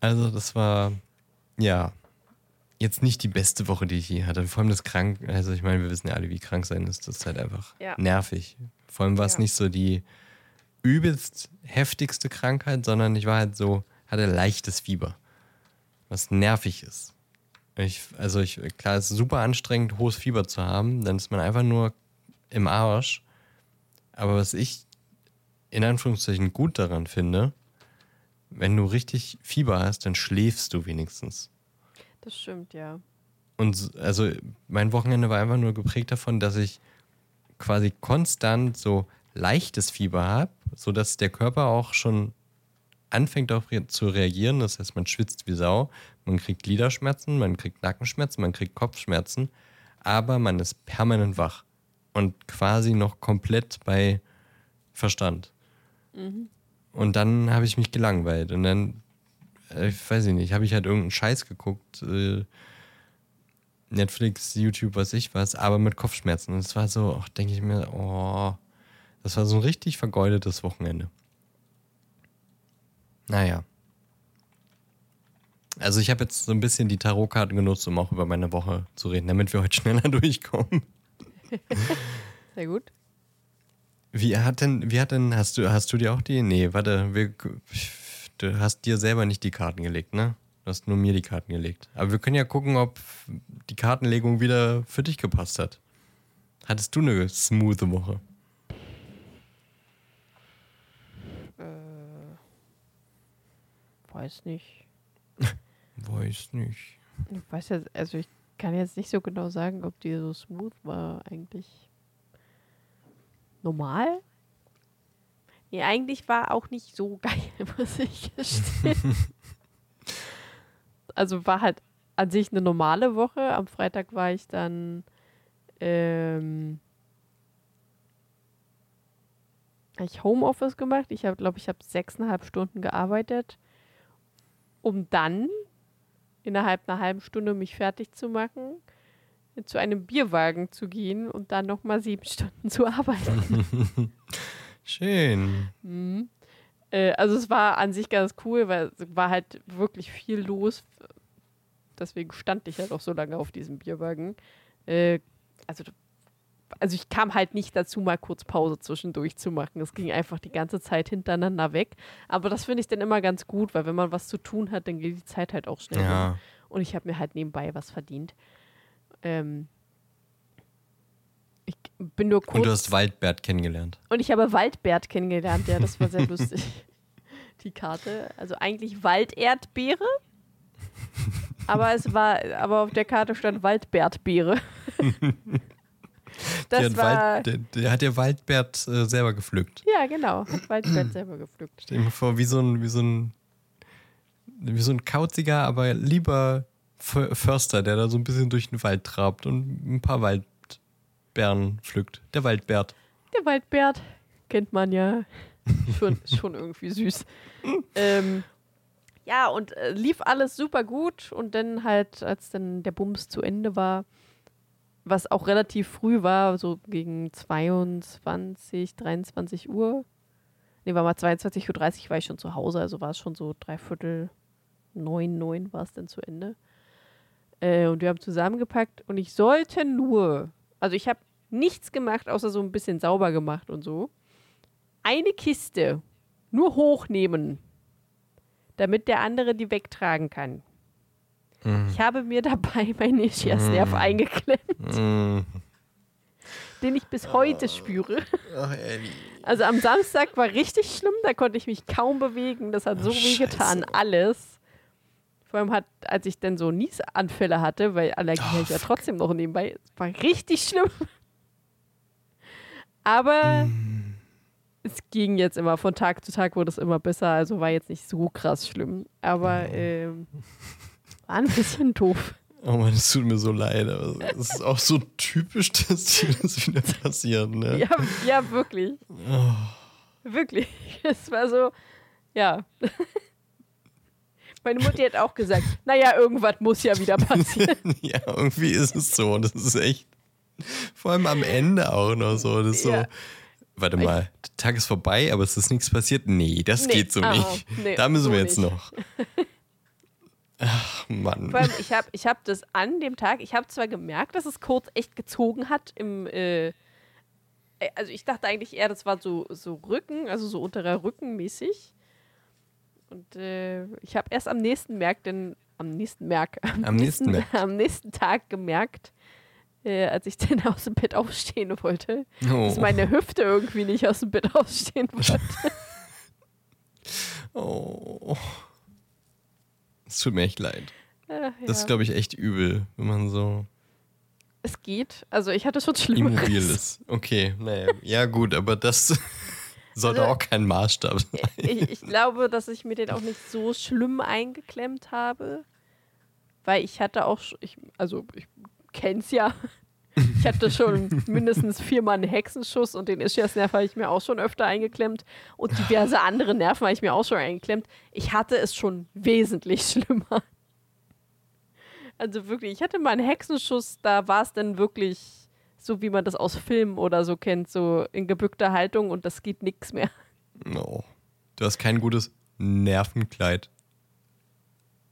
also das war, ja, jetzt nicht die beste Woche, die ich je hatte. Vor allem das krank, also ich meine, wir wissen ja alle, wie krank sein ist. Das ist halt einfach ja. nervig. Vor allem war es ja. nicht so die übelst heftigste Krankheit, sondern ich war halt so, hatte leichtes Fieber. Was nervig ist. Ich, also ich, klar, es ist super anstrengend, hohes Fieber zu haben, dann ist man einfach nur im Arsch. Aber was ich in Anführungszeichen gut daran finde, wenn du richtig Fieber hast, dann schläfst du wenigstens. Das stimmt, ja. Und also mein Wochenende war einfach nur geprägt davon, dass ich quasi konstant so leichtes Fieber habe, sodass der Körper auch schon anfängt darauf zu reagieren. Das heißt, man schwitzt wie Sau, man kriegt Gliederschmerzen, man kriegt Nackenschmerzen, man kriegt Kopfschmerzen, aber man ist permanent wach und quasi noch komplett bei Verstand. Mhm. Und dann habe ich mich gelangweilt und dann, äh, ich weiß nicht, habe ich halt irgendeinen Scheiß geguckt. Äh, Netflix, YouTube, was ich was, aber mit Kopfschmerzen. Und es war so, denke ich mir, oh, das war so ein richtig vergeudetes Wochenende. Naja. Also ich habe jetzt so ein bisschen die Tarotkarten genutzt, um auch über meine Woche zu reden, damit wir heute schneller durchkommen. Sehr gut. Wie hat denn, wie hat denn, hast du, hast du dir auch die? Nee, warte, wir, du hast dir selber nicht die Karten gelegt, ne? Du hast nur mir die Karten gelegt. Aber wir können ja gucken, ob die Kartenlegung wieder für dich gepasst hat. Hattest du eine smooth Woche? Äh, weiß nicht. weiß nicht. Ich weiß ja, also ich kann jetzt nicht so genau sagen, ob die so smooth war eigentlich. Normal? Nee, eigentlich war auch nicht so geil, muss ich gestehen also war halt an sich eine normale Woche. Am Freitag war ich dann ähm, ich Homeoffice gemacht. Ich habe, glaube ich, habe sechseinhalb Stunden gearbeitet, um dann innerhalb einer halben Stunde mich fertig zu machen, zu einem Bierwagen zu gehen und dann nochmal sieben Stunden zu arbeiten. Schön. Mhm. Äh, also es war an sich ganz cool, weil es war halt wirklich viel los. Deswegen stand ich halt auch so lange auf diesem Bierwagen. Äh, also, also ich kam halt nicht dazu, mal kurz Pause zwischendurch zu machen. Es ging einfach die ganze Zeit hintereinander weg. Aber das finde ich dann immer ganz gut, weil wenn man was zu tun hat, dann geht die Zeit halt auch schnell. Ja. Hin. Und ich habe mir halt nebenbei was verdient. Ähm, ich bin nur kurz. Und du hast Waldbert kennengelernt. Und ich habe Waldbert kennengelernt, ja, das war sehr lustig. Die Karte. Also eigentlich Walderdbeere. aber es war, aber auf der Karte stand Waldbertbeere. das war, Wald, der, der, hat der Waldbert äh, selber gepflückt. Ja, genau. Hat Waldbert selber gepflückt. Stell dir mal vor, wie so ein, wie so ein, wie so ein kauziger, aber lieber Förster, der da so ein bisschen durch den Wald trabt und ein paar Wald Waldbeeren pflückt. Der Waldbert. Der Waldbert. Kennt man ja. schon, schon irgendwie süß. ähm, ja, und äh, lief alles super gut. Und dann halt, als dann der Bums zu Ende war, was auch relativ früh war, so gegen 22, 23 Uhr. Ne, war mal 22.30 Uhr, war ich schon zu Hause, also war es schon so dreiviertel neun, neun war es dann zu Ende. Äh, und wir haben zusammengepackt und ich sollte nur also ich habe nichts gemacht, außer so ein bisschen sauber gemacht und so. Eine Kiste nur hochnehmen, damit der andere die wegtragen kann. Mm. Ich habe mir dabei meinen Ischiasnerv mm. eingeklemmt. Mm. Den ich bis heute spüre. Oh, also am Samstag war richtig schlimm, da konnte ich mich kaum bewegen. Das hat oh, so weh getan, alles. Vor allem hat, als ich dann so Niesanfälle hatte, weil Allergie oh, ich ja trotzdem noch nebenbei, war richtig schlimm. Aber mm. es ging jetzt immer, von Tag zu Tag wurde es immer besser, also war jetzt nicht so krass schlimm. Aber ähm, War ein bisschen doof. Oh Mann, es tut mir so leid, aber es ist auch so typisch, dass dir das wieder passiert, ne? Ja, ja wirklich. Oh. Wirklich. Es war so, ja. Meine Mutti hat auch gesagt, naja, irgendwas muss ja wieder passieren. ja, irgendwie ist es so. Das ist echt. Vor allem am Ende auch noch so. Das ist so. Ja. Warte mal, der Tag ist vorbei, aber es ist nichts passiert. Nee, das Nee, geht so ah, nicht. nee, da müssen so wir jetzt nicht. noch. Ach, Mann. Vor allem, ich habe ich hab das an dem Tag, ich habe zwar gemerkt, dass es kurz echt gezogen hat im, äh, äh, also ich dachte eigentlich eher, das war so, so Rücken, also so unterer Rücken mäßig. Und äh, ich habe erst am nächsten Merk, denn am nächsten Merk, Am nächsten Merk. am nächsten Tag gemerkt, äh, als ich dann aus dem Bett aufstehen wollte, dass Oh. meine Hüfte irgendwie nicht aus dem Bett aufstehen wollte. oh. Es tut mir echt leid. Äh, Das ist, ja. glaube ich, echt übel, wenn man so es geht. Also ich hatte schon Schlimmeres. immobil ist. Okay, naja. Ja, gut, aber das sollte Also- auch kein Maßstab sein. ich, ich glaube, dass ich mir den auch nicht so schlimm eingeklemmt habe, weil ich hatte auch, ich, also ich kenn's ja, ich hatte schon mindestens viermal einen Hexenschuss und den Ischiasnerv habe ich mir auch schon öfter eingeklemmt und diverse andere Nerven habe ich mir auch schon eingeklemmt. Ich hatte es schon wesentlich schlimmer. Also wirklich, ich hatte mal einen Hexenschuss, da war es dann wirklich so, wie man das aus Filmen oder so kennt, so in gebückter Haltung und das geht nichts mehr. No. Du hast kein gutes Nervenkleid.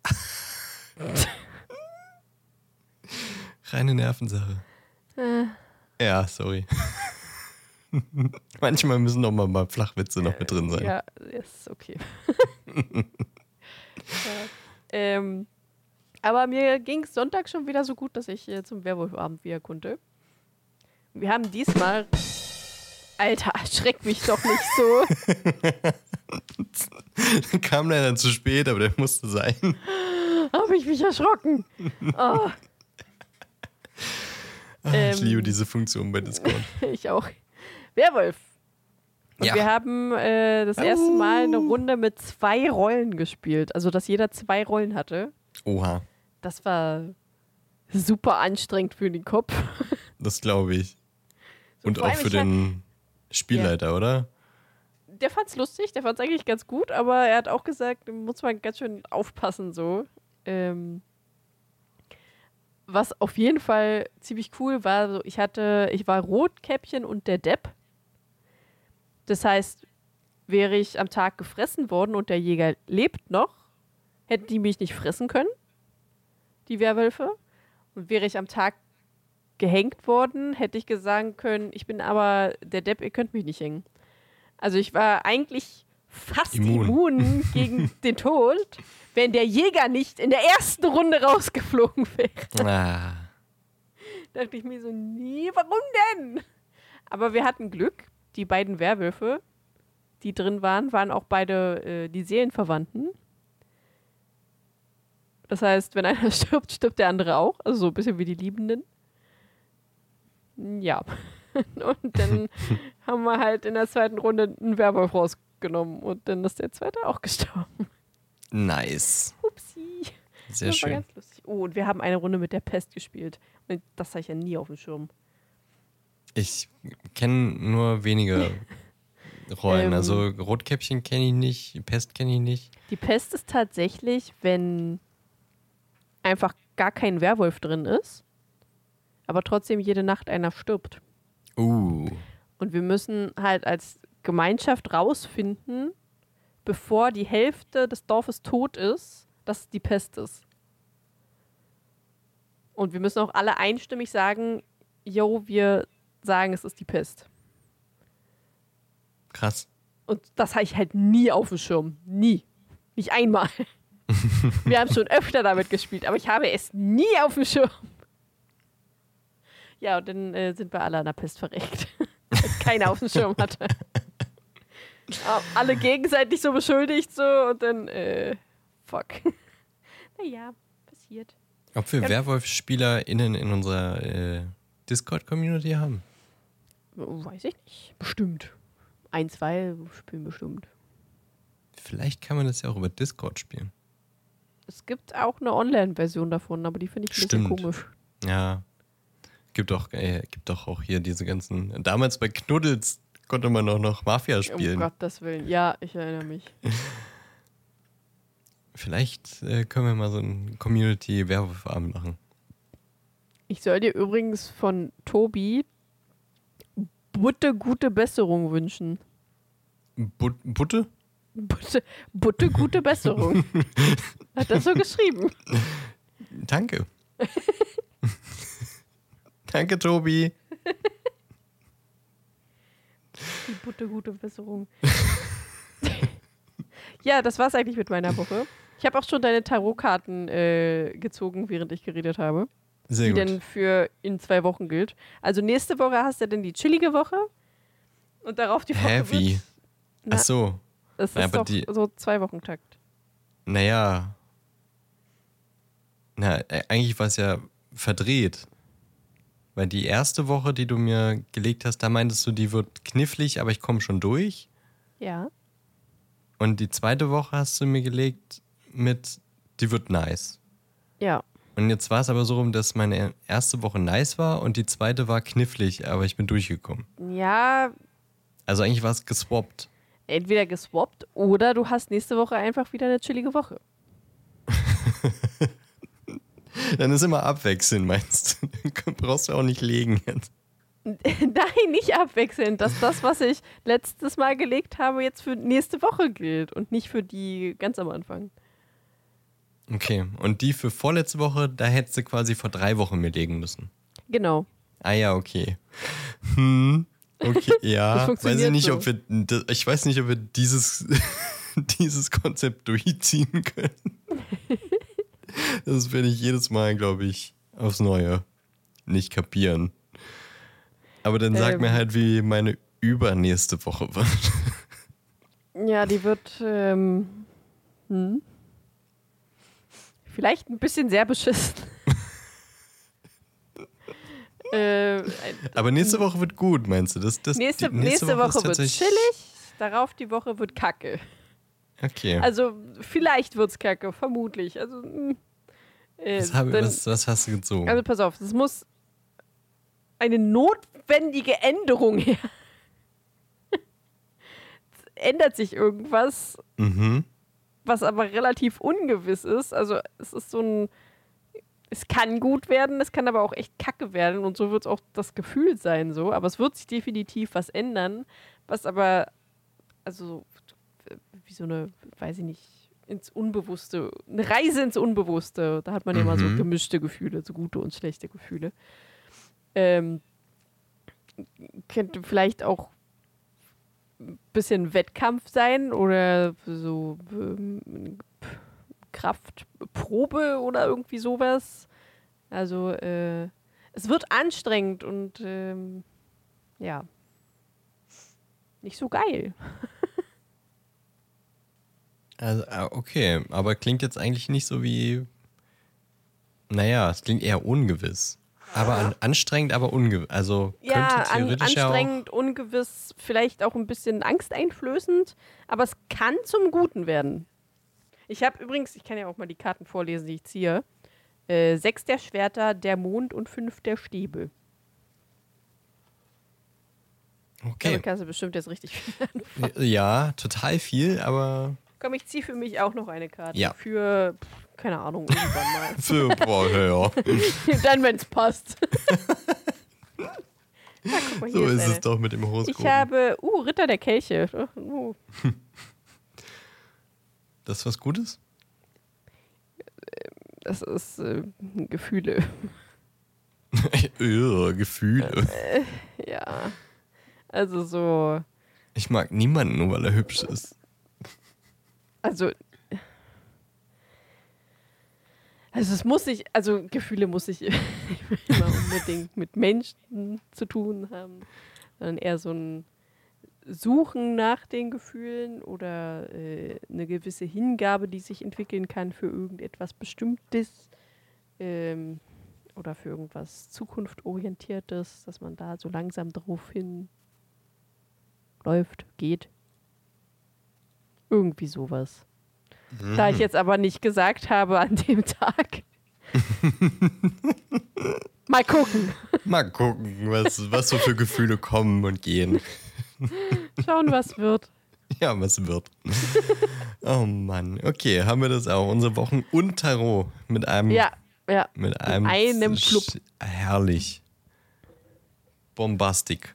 Reine Nervensache. Ja, sorry. Manchmal müssen noch mal, mal Flachwitze noch mit drin sein. Ja, ist okay. ja. ähm, aber mir ging es Sonntag schon wieder so gut, dass ich äh, zum Werwolfabend wieder konnte. Wir haben diesmal. Alter, erschreck mich doch nicht so. Kam leider zu spät, aber der musste sein. Habe ich mich erschrocken. Oh. Ah, ich Ähm. liebe diese Funktion bei Discord. Ich auch. Werwolf. Und Ja. wir haben äh, das erste Mal eine Runde mit zwei Rollen gespielt. Also, dass jeder zwei Rollen hatte. Oha, Das war super anstrengend für den Kopf. das glaube ich. Und auch für den Spielleiter, oder? Der fand's lustig, der fand's eigentlich ganz gut, aber er hat auch gesagt, muss man ganz schön aufpassen so. Ähm, was auf jeden Fall ziemlich cool war, so ich hatte, ich war Rotkäppchen und der Depp. Das heißt, wäre ich am Tag gefressen worden und der Jäger lebt noch, hätten die mich nicht fressen können, die Werwölfe. Und wäre ich am Tag gehängt worden, hätte ich sagen können, ich bin aber der Depp, ihr könnt mich nicht hängen. Also ich war eigentlich fast Immun. immun, gegen den Tod, wenn der Jäger nicht in der ersten Runde rausgeflogen wäre. Ah. dachte ich mir so, nee, warum denn? Aber wir hatten Glück. Die beiden Werwölfe, die drin waren, waren auch beide äh, die Seelenverwandten. Das heißt, wenn einer stirbt, stirbt der andere auch. Also so ein bisschen wie die Liebenden. Ja. Und dann haben wir halt in der zweiten Runde einen Werwolf rausgenommen und dann ist der zweite auch gestorben. Nice. Upsi. Sehr das war schön. ganz lustig. Oh, und wir haben eine Runde mit der Pest gespielt. Und das hatte ich ja nie auf dem Schirm. Ich kenne nur wenige Rollen. Ähm. also Rotkäppchen kenne ich nicht, Pest kenne ich nicht. Die Pest ist tatsächlich, wenn einfach gar kein Werwolf drin ist, aber trotzdem jede Nacht einer stirbt. Uh. Und wir müssen halt als Gemeinschaft rausfinden, bevor die Hälfte des Dorfes tot ist, dass es die Pest ist. Und wir müssen auch alle einstimmig sagen, yo, wir sagen, es ist die Pest. Krass. Und das habe ich halt nie auf dem Schirm. Nie. Nicht einmal. Wir haben schon öfter damit gespielt, aber ich habe es nie auf dem Schirm. Ja, und dann äh, sind wir alle an der Pest verreckt. Als keiner auf dem Schirm hatte. Alle gegenseitig so beschuldigt so und dann, äh, fuck. naja, passiert. Ob wir Ja. Werwolf-SpielerInnen in unserer äh, Discord-Community haben? Weiß ich nicht. Bestimmt. Ein, zwei spielen bestimmt. Vielleicht kann man das ja auch über Discord spielen. Es gibt auch eine Online-Version davon, aber die finde ich ein bisschen Stimmt. komisch. Ja. Gibt doch, äh, gibt doch auch hier diese ganzen. Damals bei Knuddels konnte man auch noch Mafia Um spielen. Gottes Willen. Ja, ich erinnere mich. Vielleicht äh, können wir mal so einen Community-Werbeabend machen. Ich soll dir übrigens von Tobi Butte gute Besserung wünschen. But Butte? Butte, Butte gute Besserung. Hat das so geschrieben? Danke. Danke, Tobi. Die Butte gute Besserung. ja, das war's eigentlich mit meiner Woche. Ich habe auch schon deine Tarotkarten äh, gezogen, während ich geredet habe. Sehr die gut. denn für in zwei Wochen gilt. Also nächste Woche hast du dann die chillige Woche und darauf die Woche Na, Ach so. Das Na, ist aber doch die- so zwei Wochen Takt. Naja. Na, äh, eigentlich war es ja verdreht. Weil die erste Woche, die du mir gelegt hast, da meintest du, die wird knifflig, aber ich komme schon durch. Ja. Und die zweite Woche hast du mir gelegt mit, die wird nice. Ja. Und jetzt war es aber so rum, dass meine erste Woche nice war und die zweite war knifflig, aber ich bin durchgekommen. Ja, Also eigentlich war es geswappt. entweder geswappt oder du hast nächste Woche einfach wieder eine chillige Woche. Dann ist immer abwechselnd, meinst du? Dann brauchst du auch nicht legen jetzt. Nein, nicht abwechselnd, dass das, was ich letztes Mal gelegt habe, jetzt für nächste Woche gilt und nicht für die ganz am Anfang. Okay, und die für vorletzte Woche, da hättest du quasi vor drei Wochen mir legen müssen. Genau. Ah ja, okay. Hm, okay, ja. weiß ich nicht, so. ob wir, ich weiß nicht, ob wir dieses, dieses Konzept durchziehen können. Das werde ich jedes Mal, glaube ich, aufs Neue nicht kapieren. Aber dann sag Ähm. mir halt, wie meine übernächste Woche wird. Ja, die wird ähm, hm, vielleicht ein bisschen sehr beschissen. äh, Aber nächste Woche wird gut, meinst du? Das, das, nächste, die nächste, ist Woche wird tatsächlich- chillig, darauf die Woche wird kacke. Okay. Also vielleicht wird's kacke, vermutlich. Also, hm, äh, was, hab, dann- was, was hast du gezogen? also pass auf, es muss eine notwendige Änderung her. ändert sich irgendwas, mhm. was aber relativ ungewiss ist. Also es ist so ein, es kann gut werden, es kann aber auch echt kacke werden und so wird es auch das Gefühl sein so. Aber es wird sich definitiv was ändern, was aber, also wie so eine, weiß ich nicht, ins Unbewusste, eine Reise ins Unbewusste. Da hat man ja immer so Mhm. gemischte Gefühle, so gute und schlechte Gefühle. Ähm, könnte vielleicht auch ein bisschen Wettkampf sein oder so ähm, Kraftprobe oder irgendwie sowas. Also äh, es wird anstrengend und ähm, ja, nicht so geil. Also, ah, okay, aber klingt jetzt eigentlich nicht so wie. Naja, es klingt eher ungewiss. Aber an, anstrengend, aber ungewiss. Also Ja, könnte an, theoretisch ja auch. anstrengend, ungewiss, vielleicht auch ein bisschen angsteinflößend, aber es kann zum Guten werden. Ich habe übrigens, ich kann ja auch mal die Karten vorlesen, die ich ziehe. Äh, sechs der Schwerter, der Mond und fünf der Stäbe. Okay. Damit kannst du bestimmt jetzt richtig viel Ja, total viel, aber Komm, ich ziehe für mich auch noch eine Karte. Ja. Für, pff, keine Ahnung, irgendwann mal. für boah, ja. Dann, wenn es passt. Na, guck mal, hier So ist eine. es doch mit dem Horoskop. Ich habe, uh, Ritter der Kelche. Uh, das ist was Gutes? das ist äh, Gefühle. Ugh, Gefühle. Ja. Also so, Ich mag niemanden, nur weil er hübsch ist. Also. Also es muss nicht, also Gefühle muss nicht immer unbedingt mit Menschen zu tun haben, sondern eher so ein Suchen nach den Gefühlen oder äh, eine gewisse Hingabe, die sich entwickeln kann für irgendetwas Bestimmtes ähm, oder für irgendwas Zukunftorientiertes, dass man da so langsam drauf hin läuft, geht. Irgendwie sowas. Da ich jetzt aber nicht gesagt habe an dem Tag. Mal gucken. Mal gucken, was, was so für Gefühle kommen und gehen. Schauen, was wird. Ja, was wird. Oh Mann. Okay, haben wir das auch. Unsere Wochen und Tarot mit einem. Ja, ja. Mit einem, einem Club. Herrlich. Bombastik.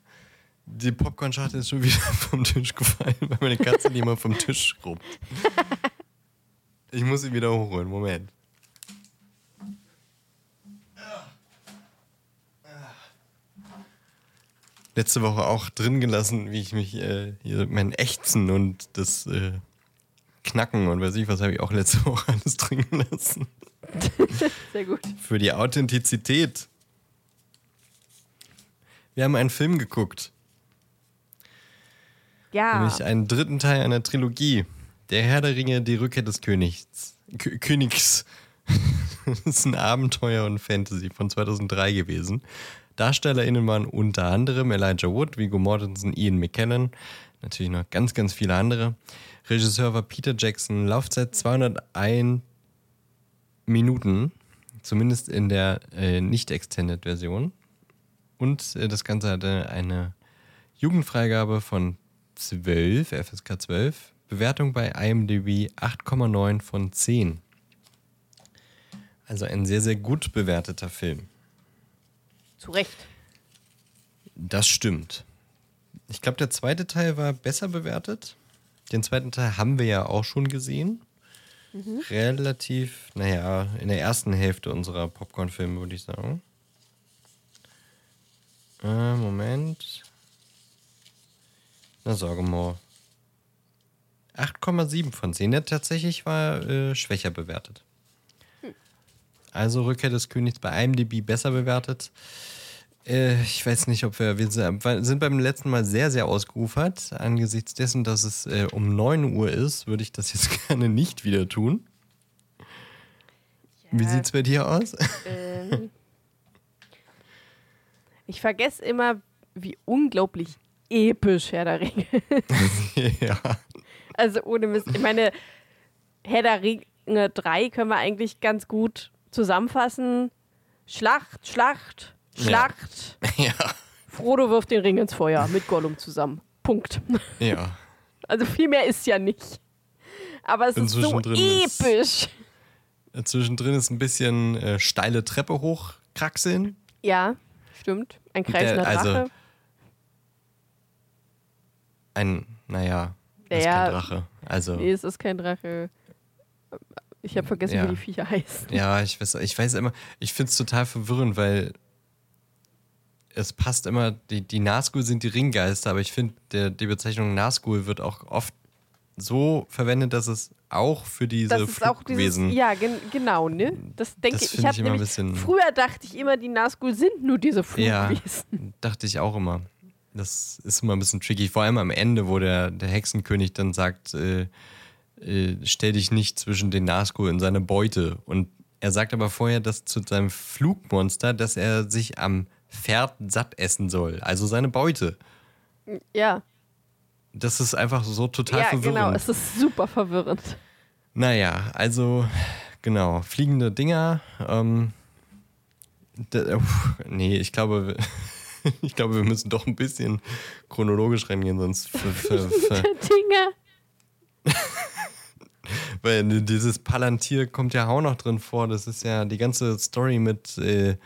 Die Popcorn-Schachtel ist schon wieder vom Tisch gefallen, weil meine Katze die immer vom Tisch ruppt. Ich muss sie wieder hochholen. Moment. Letzte Woche auch drin gelassen, wie ich mich äh, hier mein Ächzen und das äh, Knacken und weiß ich was habe ich auch letzte Woche alles drin gelassen. Sehr gut. Für die Authentizität. Wir haben einen Film geguckt, Ja. nämlich einen dritten Teil einer Trilogie. Der Herr der Ringe, die Rückkehr des Königs. Kö Königs. das ist ein Abenteuer und Fantasy von 2003 gewesen. DarstellerInnen waren unter anderem Elijah Wood, Viggo Mortensen, Ian McKellen, natürlich noch ganz, ganz viele andere. Regisseur war Peter Jackson, Laufzeit 201 Minuten, zumindest in der äh, Nicht-Extended-Version. Und äh, das Ganze hatte eine Jugendfreigabe von 12, FSK 12. Bewertung bei IMDb 8,9 von 10. Also ein sehr, sehr gut bewerteter Film. Zu Recht. Das stimmt. Ich glaube, der zweite Teil war besser bewertet. Den zweiten Teil haben wir ja auch schon gesehen. Relativ, naja, in der ersten Hälfte unserer Popcorn-Filme, würde ich sagen. Äh, Moment. Na, sage mal. 8,7 von 10. Der tatsächlich war äh, schwächer bewertet. Also Rückkehr des Königs bei IMDb besser bewertet. Äh, ich weiß nicht, ob wir, wir sind beim letzten Mal sehr, sehr ausgeufert. Angesichts dessen, dass es äh, um 9 Uhr ist, würde ich das jetzt gerne nicht wieder tun. Wie Ja. sieht's bei dir aus? Ähm, ich vergesse immer, wie unglaublich episch Herr der Ringe. ja. Also ohne Mist. Ich meine, Herr der Ringe 3 können wir eigentlich ganz gut zusammenfassen. Schlacht, Schlacht, Ja. Schlacht. Ja. Frodo wirft den Ring ins Feuer mit Gollum zusammen. Punkt. Ja. Also viel mehr ist ja nicht. Aber es ist so zwischendrin ist- episch. Zwischendrin ist ein bisschen äh, steile Treppe hochkraxeln. Ja, stimmt. Ein kreisender also, Drache. Ein, naja, ist Ja. kein Drache. Also, Nee, es ist kein Drache. Ich habe vergessen, Ja. wie die Viecher heißen. ja, ich weiß, ich weiß immer, ich finde es total verwirrend, weil es passt immer, die, die Nazgul sind die Ringgeister, aber ich finde, die Bezeichnung Nazgul wird auch oft so verwendet, dass es auch für diese Das ist auch dieses, ja, gen genau, ne? Das denke Das ich. ich immer ein nämlich- bisschen- Früher dachte ich immer, die Nazgul sind nur diese Ja. Flugwesen. Dachte ich auch immer. Das ist immer ein bisschen tricky. Vor allem am Ende, wo der, der Hexenkönig dann sagt, äh, äh, stell dich nicht zwischen den Nazgul und seine Beute. Und er sagt aber vorher, dass zu seinem Flugmonster, dass er sich am Pferd satt essen soll. Also seine Beute. Ja, Das ist einfach so total ja verwirrend. genau. Es ist super verwirrend. Naja, also genau, fliegende Dinger. Ähm, da, uff, nee, ich glaube, ich glaube, wir müssen doch ein bisschen chronologisch reingehen, sonst Dinger. weil dieses Palantir kommt ja auch noch drin vor. Das ist ja die ganze Story mit äh,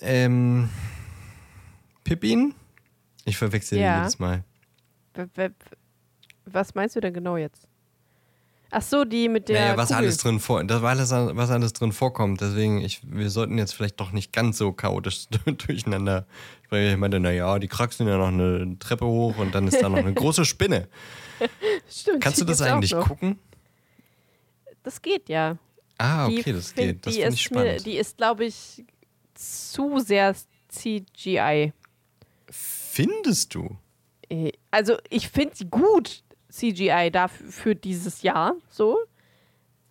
ähm, Pippin. Ich verwechsel Ja. jedes Mal. Was meinst du denn genau jetzt? Ach so, die mit der naja, was Kugel. alles drin vor, das alles, was alles drin vorkommt. Deswegen, ich, wir sollten jetzt vielleicht doch nicht ganz so chaotisch durcheinander sprechen. Ich meinte, naja, die kraxeln ja noch eine Treppe hoch und dann ist da noch eine große Spinne. Stimmt, Kannst du die das eigentlich gucken? Das geht ja. Ah, Die okay, das find- geht. Das die finde ich spannend. Die ist, glaube ich, zu sehr CGI. Findest du? Äh, Also ich finde sie gut, CGI, dafür für dieses Jahr so.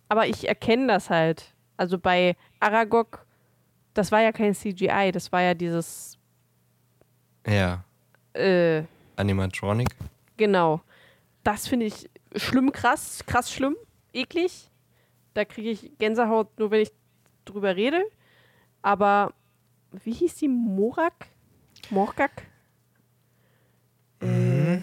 Aber ich erkenne das halt. Also bei Aragog, das war ja kein CGI, das war ja dieses, Ja. äh, Animatronic? genau. Das finde ich schlimm krass, krass schlimm. eklig. Da kriege ich Gänsehaut, nur wenn ich drüber rede. Aber wie hieß die? Morak? Morgak? Äh,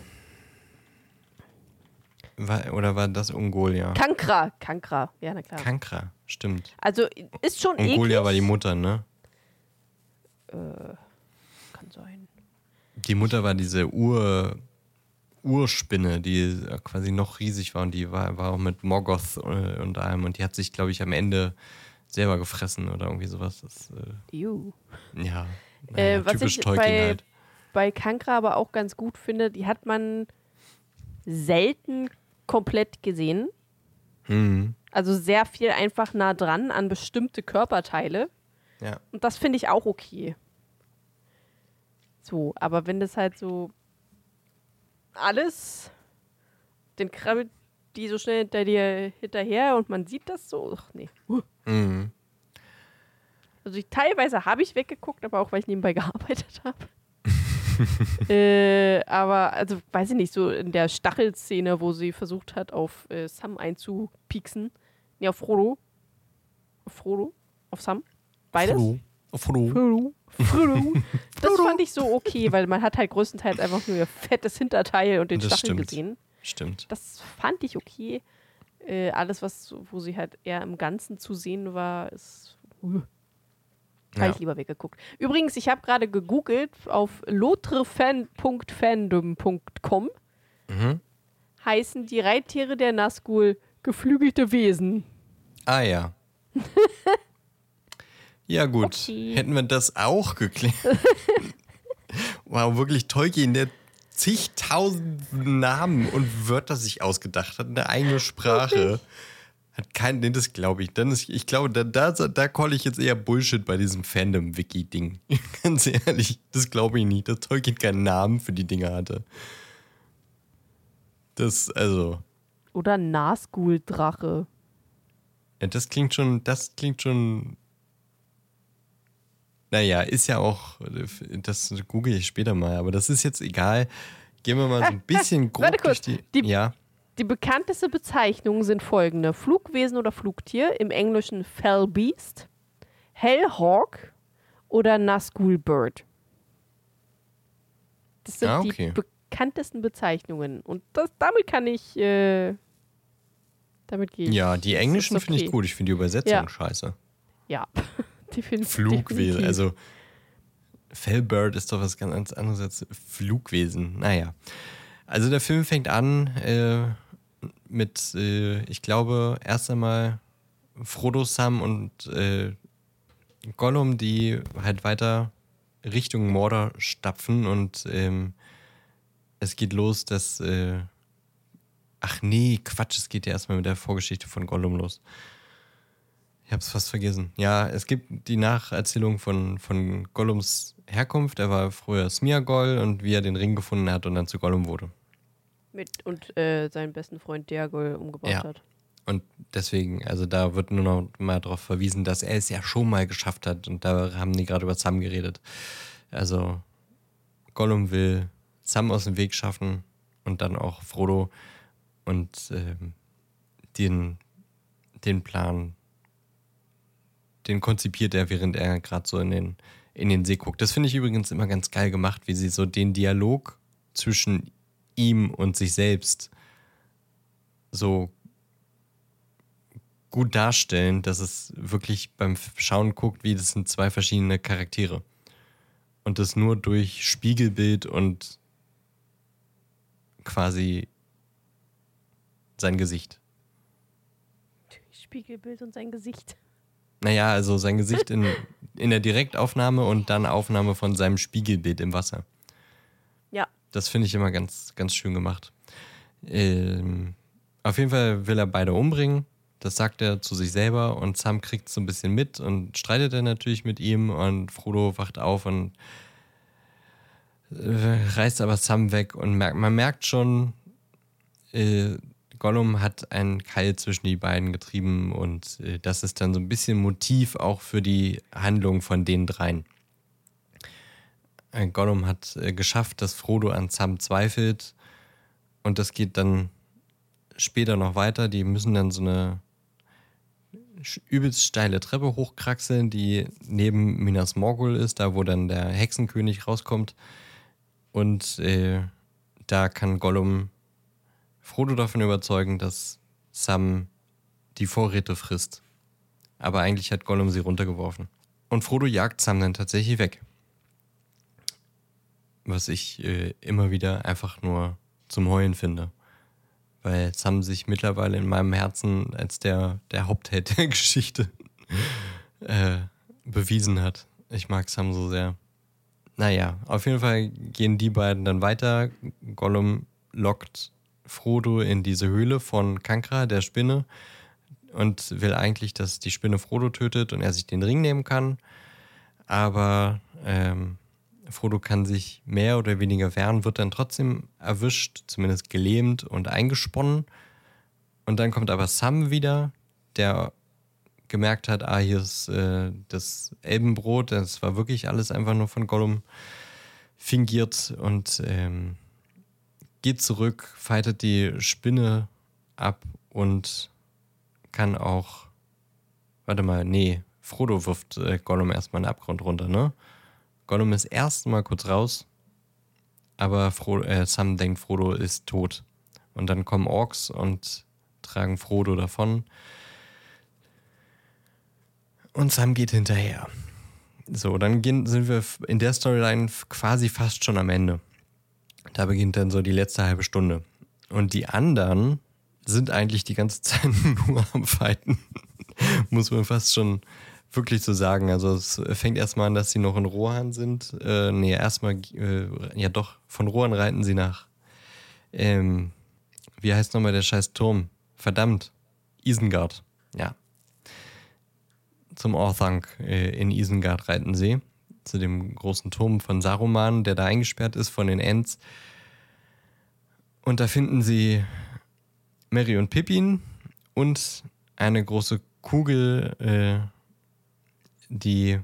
War, oder war das Ungolia? Kankra. Kankra. Ja, na klar. Kankra, stimmt. also ist schon eklig. Ungolia war die Mutter, ne? Kann sein. Die Mutter war diese Ur, Urspinne, die quasi noch riesig war und die war, war auch mit Morgoth äh, und allem und die hat sich, glaube ich, am Ende selber gefressen oder irgendwie sowas. Das, äh, Ew. ja, Äh, naja, was typisch ich Tolkien bei, halt. bei Kankra aber auch ganz gut finde, die hat man selten komplett gesehen. Hm, Also sehr viel einfach nah dran an bestimmte Körperteile. ja. Und das finde ich auch okay. So, aber wenn das halt so alles, dann krabbelt die so schnell hinter dir hinterher und man sieht das so. Ach nee. Uh. Mhm. Also ich, teilweise habe ich weggeguckt, aber auch weil ich nebenbei gearbeitet habe. äh, aber, also weiß ich nicht, so in der Stachelszene, wo sie versucht hat, auf äh, Sam einzupieksen. Nee, auf Frodo. Auf Frodo? Auf Sam? Beides? Frodo. Frodo. Frodo. Frodo. Das fand ich so okay, weil man hat halt größtenteils einfach nur ihr fettes Hinterteil und den Das Stachel stimmt. gesehen. Stimmt. Das fand ich okay. Äh, alles, was, wo sie halt eher im Ganzen zu sehen war, ist. Habe Ja. ich lieber weggeguckt. Übrigens, ich habe gerade gegoogelt auf lotrefan.fandom.com Mhm. heißen die Reittiere der Nazgul geflügelte Wesen. Ah ja. ja gut, Okay. hätten wir das auch geklärt. wow, wirklich Tolkien, der zigtausend Namen und Wörter sich ausgedacht hat, eine eigene Sprache. Hat keinen, nee, das glaube ich. Dann ist, ich glaube, da, da, da call ich jetzt eher Bullshit bei diesem Fandom-Wiki-Ding. Ganz ehrlich, das glaube ich nicht, dass Tolkien keinen Namen für die Dinge hatte. Das, also, Oder Nazgul-Drache. Ja, das klingt schon, das klingt schon. Naja, ist ja auch, das google ich später mal, aber das ist jetzt egal. Gehen wir mal so ein bisschen grob Warte kurz, durch die. die- ja, Die bekannteste Bezeichnungen sind folgende: Flugwesen oder Flugtier, im Englischen Fell Beast, Hellhawk oder Nazgul Bird. Das sind Ah, okay. die bekanntesten Bezeichnungen. Und das, damit kann ich. Äh, damit gehe ich. ja, die englischen ist finde ich okay. gut. Ich finde die Übersetzung Ja. scheiße. Ja, defin- Flugwesen, definitiv. also Fellbird ist doch was ganz anderes als Flugwesen. Naja. Also der Film fängt an äh, mit, äh, ich glaube, erst einmal Frodo, Sam und äh, Gollum, die halt weiter Richtung Mordor stapfen und ähm, es geht los, dass. Äh, ach nee, Quatsch, es geht ja erstmal mit der Vorgeschichte von Gollum los. Ich hab's fast vergessen. Ja, es gibt die Nacherzählung von, von Gollums Herkunft. Er war früher Smeagol und wie er den Ring gefunden hat und dann zu Gollum wurde. Mit und äh, seinen besten Freund Diagol umgebaut Ja. hat. Und deswegen, also da wird nur noch mal darauf verwiesen, dass er es ja schon mal geschafft hat. Und da haben die gerade über Sam geredet. Also Gollum will Sam aus dem Weg schaffen und dann auch Frodo und ähm, den, den Plan, den konzipiert er, während er gerade so in den, in den See guckt. Das finde ich übrigens immer ganz geil gemacht, wie sie so den Dialog zwischen ihm und sich selbst so gut darstellen, dass es wirklich beim Schauen guckt, wie das sind zwei verschiedene Charaktere. Und das nur durch Spiegelbild und quasi sein Gesicht. Spiegelbild und sein Gesicht. Naja, also sein Gesicht in, in der Direktaufnahme und dann Aufnahme von seinem Spiegelbild im Wasser. Das finde ich immer ganz, ganz schön gemacht. Ähm, auf jeden Fall will er beide umbringen. Das sagt er zu sich selber und Sam kriegt so ein bisschen mit und streitet dann natürlich mit ihm und Frodo wacht auf und äh, reißt aber Sam weg und merkt, man merkt schon, äh, Gollum hat einen Keil zwischen die beiden getrieben und äh, das ist dann so ein bisschen Motiv auch für die Handlung von den dreien. Äh, Gollum hat äh, geschafft, dass Frodo an Sam zweifelt und das geht dann später noch weiter. Die müssen dann so eine übelst steile Treppe hochkraxeln, die neben Minas Morgul ist, da wo dann der Hexenkönig rauskommt. Und äh, da kann Gollum Frodo davon überzeugen, dass Sam die Vorräte frisst. Aber eigentlich hat Gollum sie runtergeworfen. Und Frodo jagt Sam dann tatsächlich weg. Was ich äh, immer wieder einfach nur zum Heulen finde weil Sam sich mittlerweile in meinem Herzen als der, der Hauptheld der Geschichte äh, bewiesen hat. Ich mag Sam so sehr. Naja, auf jeden Fall gehen die beiden dann weiter. Gollum lockt Frodo in diese Höhle von Kankra, der Spinne, und will eigentlich, dass die Spinne Frodo tötet und er sich den Ring nehmen kann. Aber ähm, Frodo kann sich mehr oder weniger wehren, wird dann trotzdem erwischt, zumindest gelähmt und eingesponnen. Und dann kommt aber Sam wieder, der gemerkt hat, ah, hier ist äh, das Elbenbrot, das war wirklich alles einfach nur von Gollum fingiert und ähm, geht zurück, fightet die Spinne ab und kann auch, warte mal, nee, Frodo wirft äh, Gollum erstmal in den Abgrund runter, ne? Gollum ist erst mal kurz raus, aber Frodo, äh, Sam denkt, Frodo ist tot. Und dann kommen Orks und tragen Frodo davon. Und Sam geht hinterher. So, dann gehen, sind wir in der Storyline quasi fast schon am Ende. Da beginnt dann so die letzte halbe Stunde. Und die anderen sind eigentlich die ganze Zeit nur am Fighten. Muss man fast schon wirklich zu sagen. Also es fängt erstmal an, dass sie noch in Rohan sind. Äh, nee, erstmal, äh, ja doch, von Rohan reiten sie nach. Ähm, wie heißt nochmal der scheiß Turm? Verdammt. Isengard. Ja. Zum Orthanc äh, in Isengard reiten sie. Zu dem großen Turm von Saruman, der da eingesperrt ist von den Ents. Und da finden sie Mary und Pippin und eine große Kugel äh, die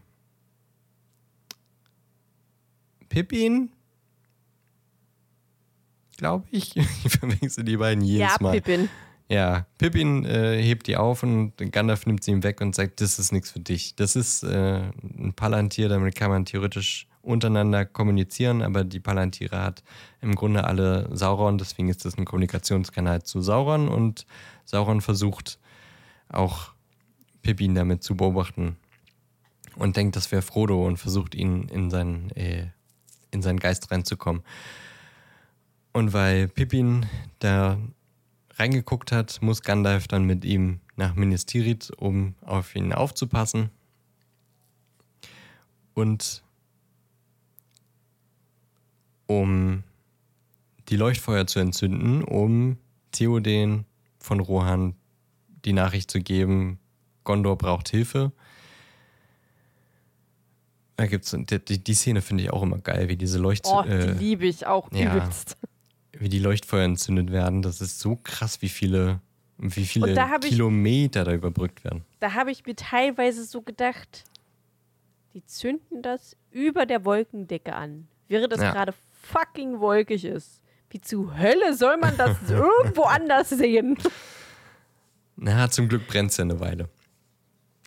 Pippin, glaube ich. Ich verwechsel die beiden jedes ja, Mal. Pippin. Ja, Pippin äh, hebt die auf und Gandalf nimmt sie ihm weg und sagt, das ist nichts für dich. Das ist äh, ein Palantir, damit kann man theoretisch untereinander kommunizieren, aber die Palantiere hat im Grunde alle Sauron, deswegen ist das ein Kommunikationskanal zu Sauron und Sauron versucht auch Pippin damit zu beobachten und denkt, das wäre Frodo und versucht ihn in seinen, äh, in seinen Geist reinzukommen. Und weil Pippin da reingeguckt hat, muss Gandalf dann mit ihm nach Minas Tirith, um auf ihn aufzupassen. Und um die Leuchtfeuer zu entzünden, um Theoden von Rohan die Nachricht zu geben, Gondor braucht Hilfe. Da gibt's die, die Szene finde ich auch immer geil, wie diese Leucht. Oh, die äh, liebe ich auch ja, übelst. Wie die Leuchtfeuer entzündet werden. Das ist so krass, wie viele, wie viele da Kilometer ich, da überbrückt werden. Da habe ich mir teilweise so gedacht, die zünden das über der Wolkendecke an. Während das ja. gerade fucking wolkig ist. Wie zu Hölle soll man das irgendwo anders sehen? Na, zum Glück brennt es ja eine Weile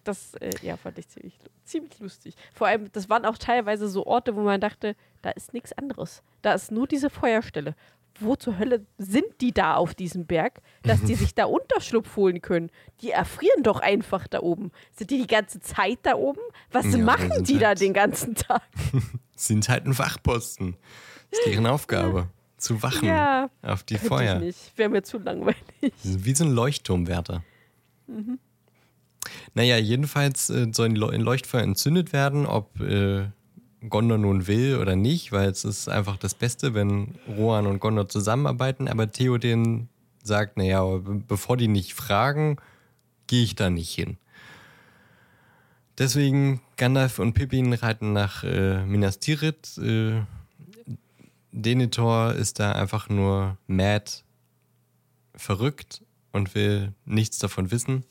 das äh, ja, fand ich ziemlich, ziemlich lustig. Vor allem, das waren auch teilweise so Orte, wo man dachte, da ist nichts anderes. Da ist nur diese Feuerstelle. Wo zur Hölle sind die da auf diesem Berg, dass die sich da Unterschlupf holen können? Die erfrieren doch einfach da oben. Sind die die ganze Zeit da oben? Was ja, machen die halt da den ganzen Tag? sind halt ein Wachposten. Das ist deren Aufgabe. Ja. Zu wachen ja, auf die Feuer. Ich nicht. Wäre mir zu langweilig. Wie so ein Leuchtturmwärter. Mhm. Naja, jedenfalls äh, sollen die Leuchtfeuer entzündet werden, ob äh, Gondor nun will oder nicht, weil es ist einfach das Beste, wenn Rohan und Gondor zusammenarbeiten. Aber Theoden sagt, naja, bevor die nicht fragen, gehe ich da nicht hin. Deswegen Gandalf und Pippin reiten nach äh, Minas Tirith. Äh, Denethor ist da einfach nur mad, verrückt und will nichts davon wissen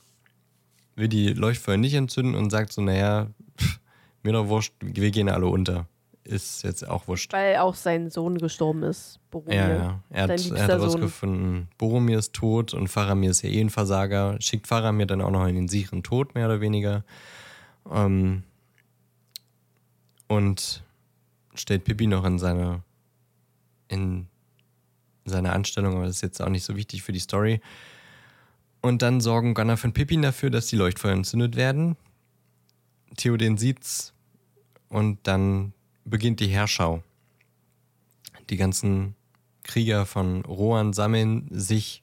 will die Leuchtfeuer nicht entzünden und sagt so, naja, pff, mir doch wurscht, wir gehen alle unter. ist jetzt auch wurscht. Weil auch sein Sohn gestorben ist, Boromir. Ja, ja. Er hat, er hat herausgefunden, Boromir ist tot und Faramir ist ja eh ein Versager. Schickt Faramir dann auch noch in den sicheren Tod, mehr oder weniger. Ähm, und stellt Pippi noch in seine, in seine Anstellung, aber das ist jetzt auch nicht so wichtig für die Story. Und dann sorgen Gandalf und Pippin dafür, dass die Leuchtfeuer entzündet werden. Theoden sieht's und dann beginnt die Herrschau. Die ganzen Krieger von Rohan sammeln sich,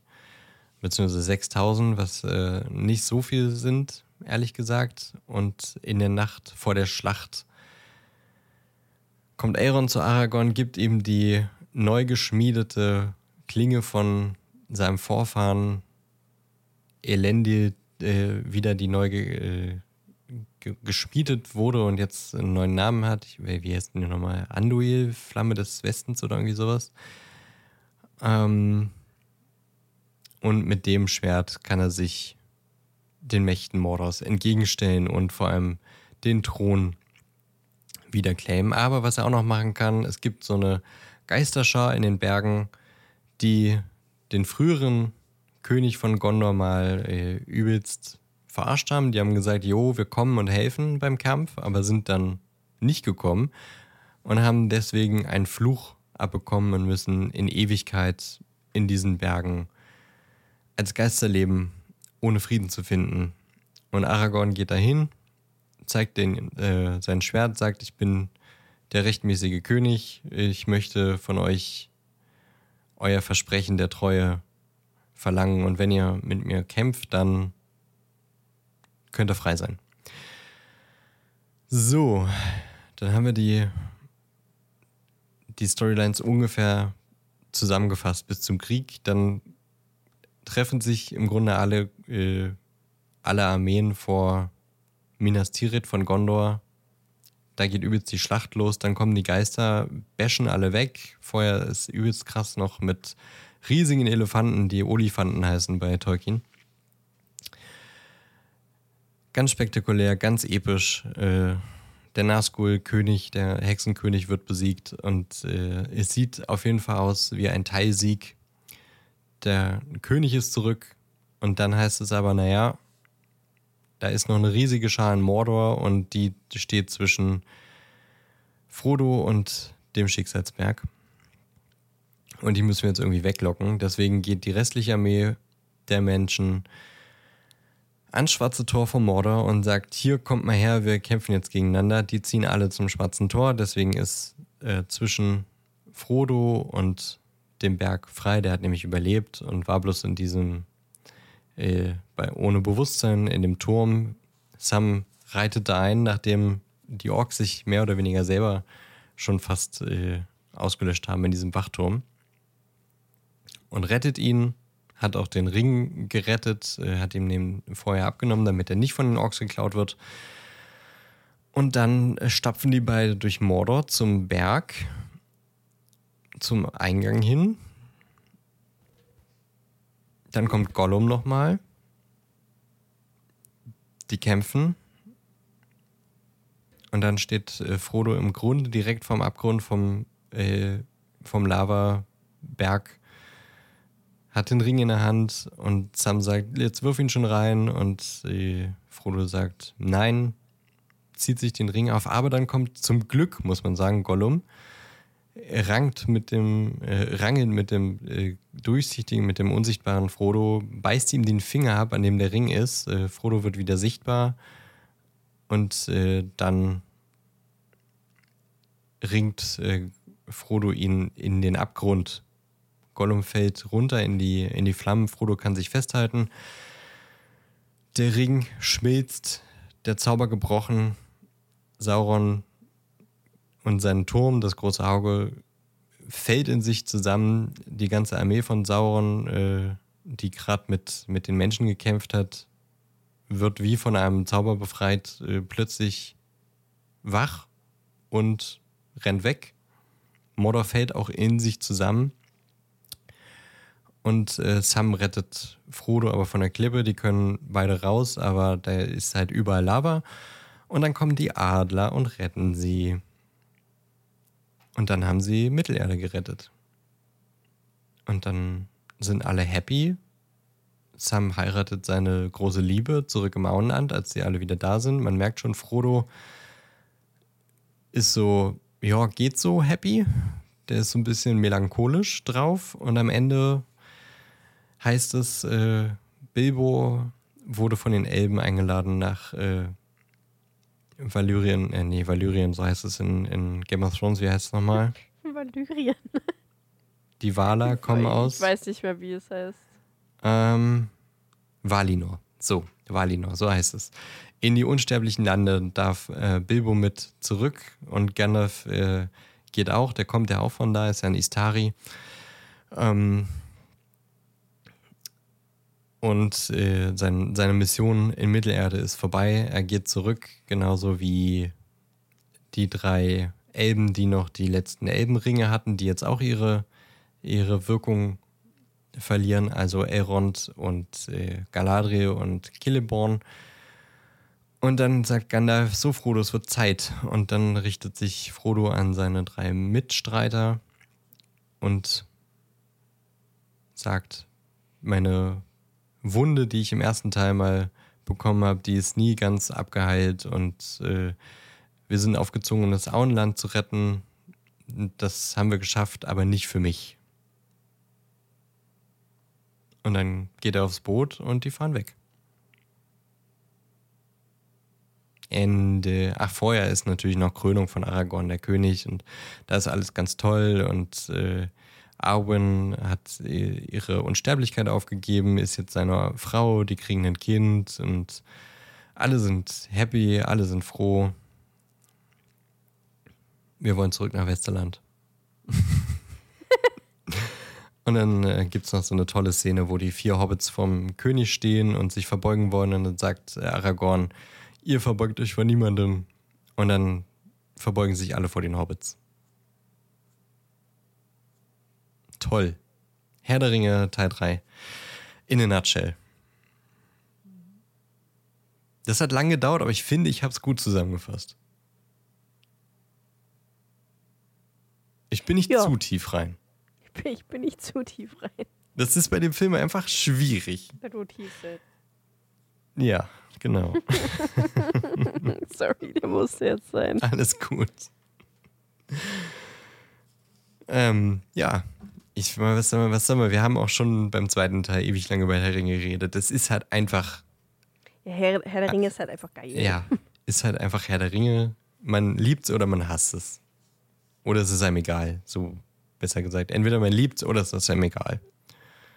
beziehungsweise 6000, was äh, nicht so viel sind, ehrlich gesagt. Und in der Nacht vor der Schlacht kommt Aeron zu Aragorn, gibt ihm die neu geschmiedete Klinge von seinem Vorfahren Elendil äh, wieder, die neu äh, ge geschmiedet wurde und jetzt einen neuen Namen hat. Ich, wie heißt denn die nochmal? Anduil, Flamme des Westens oder irgendwie sowas. Ähm, und mit dem Schwert kann er sich den Mächten Mordors entgegenstellen und vor allem den Thron wieder claimen. Aber was er auch noch machen kann, es gibt so eine Geisterschar in den Bergen, die den früheren König von Gondor mal äh, übelst verarscht haben. Die haben gesagt, jo, wir kommen und helfen beim Kampf, aber sind dann nicht gekommen und haben deswegen einen Fluch abbekommen und müssen in Ewigkeit in diesen Bergen als Geister leben, ohne Frieden zu finden. Und Aragorn geht dahin, zeigt den, äh, sein Schwert, sagt, ich bin der rechtmäßige König, ich möchte von euch euer Versprechen der Treue verlangen und wenn ihr mit mir kämpft, dann könnt ihr frei sein. So, dann haben wir die, die Storylines ungefähr zusammengefasst bis zum Krieg. Dann treffen sich im Grunde alle, äh, alle Armeen vor Minas Tirith von Gondor. Da geht übelst die Schlacht los, dann kommen die Geister, bashen alle weg. Vorher ist übelst krass noch mit riesigen Elefanten, die Olifanten heißen bei Tolkien. Ganz spektakulär, ganz episch. Äh, der Nazgul-König, der Hexenkönig wird besiegt und äh, es sieht auf jeden Fall aus wie ein Teilsieg. Der König ist zurück und dann heißt es aber, naja, da ist noch eine riesige Schar in Mordor und die steht zwischen Frodo und dem Schicksalsberg. Und die müssen wir jetzt irgendwie weglocken. Deswegen geht die restliche Armee der Menschen ans Schwarze Tor vom Mordor und sagt, hier kommt mal her, wir kämpfen jetzt gegeneinander. Die ziehen alle zum Schwarzen Tor. Deswegen ist äh, zwischen Frodo und dem Berg frei. Der hat nämlich überlebt und war bloß in diesem, äh, bei, ohne Bewusstsein in dem Turm. Sam reitet da ein, nachdem die Orks sich mehr oder weniger selber schon fast äh, ausgelöscht haben in diesem Wachturm und rettet ihn, hat auch den Ring gerettet, äh, hat ihm den vorher abgenommen, damit er nicht von den Orks geklaut wird. Und dann äh, stapfen die beide durch Mordor zum Berg, zum Eingang hin. Dann kommt Gollum nochmal. Die kämpfen. Und dann steht äh, Frodo im Grunde direkt vom Abgrund vom, äh, vom Lavaberg hat den Ring in der Hand und Sam sagt, jetzt wirf ihn schon rein und äh, Frodo sagt, nein, zieht sich den Ring auf, aber dann kommt zum Glück, muss man sagen, Gollum, rankt mit dem, äh, rangelt mit dem äh, durchsichtigen, mit dem unsichtbaren Frodo, beißt ihm den Finger ab, an dem der Ring ist. Äh, Frodo wird wieder sichtbar. Und äh, dann ringt äh, Frodo ihn in den Abgrund Gollum fällt runter in die, in die Flammen. Frodo kann sich festhalten. Der Ring schmilzt, der Zauber gebrochen. Sauron und sein Turm, das große Auge, fällt in sich zusammen. Die ganze Armee von Sauron, äh, die gerade mit, mit den Menschen gekämpft hat, wird wie von einem Zauber befreit, äh, plötzlich wach und rennt weg. Mordor fällt auch in sich zusammen. Und äh, Sam rettet Frodo aber von der Klippe. Die können beide raus, aber da ist halt überall Lava. Und dann kommen die Adler und retten sie. Und dann haben sie Mittelerde gerettet. Und dann sind alle happy. Sam heiratet seine große Liebe zurück im Auenland, als sie alle wieder da sind. Man merkt schon, Frodo ist so, ja, geht so happy. Der ist so ein bisschen melancholisch drauf. Und am Ende heißt es, äh, Bilbo wurde von den Elben eingeladen nach äh, Valyrien, äh, nee, Valyrien, so heißt es in, in Game of Thrones, wie heißt es nochmal? Valyrien. Die Valar kommen ich aus. Ich weiß nicht mehr, wie es heißt. Ähm, Valinor. So, Valinor, so heißt es. In die unsterblichen Lande darf äh, Bilbo mit zurück und Gandalf äh, geht auch, der kommt ja auch von da, ist ja ein Istari. Ähm, und äh, sein, seine Mission in Mittelerde ist vorbei. Er geht zurück, genauso wie die drei Elben, die noch die letzten Elbenringe hatten, die jetzt auch ihre, ihre Wirkung verlieren. Also Elrond und äh, Galadriel und Celeborn. Und dann sagt Gandalf, so Frodo, es wird Zeit. Und dann richtet sich Frodo an seine drei Mitstreiter und sagt, meine Wunde, die ich im ersten Teil mal bekommen habe, die ist nie ganz abgeheilt und äh, wir sind aufgezwungen, das Auenland zu retten. Das haben wir geschafft, aber nicht für mich. Und dann geht er aufs Boot und die fahren weg. Ende. Ach, vorher ist natürlich noch Krönung von Aragorn, der König, und da ist alles ganz toll und äh, Arwen hat ihre Unsterblichkeit aufgegeben, ist jetzt seine Frau, die kriegen ein Kind und alle sind happy, alle sind froh. Wir wollen zurück nach Westerland. und dann äh, gibt es noch so eine tolle Szene, wo die vier Hobbits vom König stehen und sich verbeugen wollen. Und dann sagt äh, Aragorn, ihr verbeugt euch vor niemandem. Und dann verbeugen sich alle vor den Hobbits. Toll. Herr der Ringe, Teil 3. In a nutshell. Das hat lange gedauert, aber ich finde, ich habe es gut zusammengefasst. Ich bin nicht Ja. zu tief rein. Ich bin, ich bin nicht zu tief rein. Das ist bei dem Film einfach schwierig. Du tief sitzt. Ja, genau. Sorry, der musste jetzt sein. Alles gut. Ähm, ja. Ich, was soll man, was soll man? Wir haben auch schon beim zweiten Teil ewig lange über Herr der Ringe geredet. Das ist halt einfach, Ja, Herr, Herr der Ringe ist halt einfach geil. ja, ist halt einfach Herr der Ringe. Man liebt es oder man hasst es. Oder es ist einem egal. So besser gesagt. Entweder man liebt es oder es ist einem egal.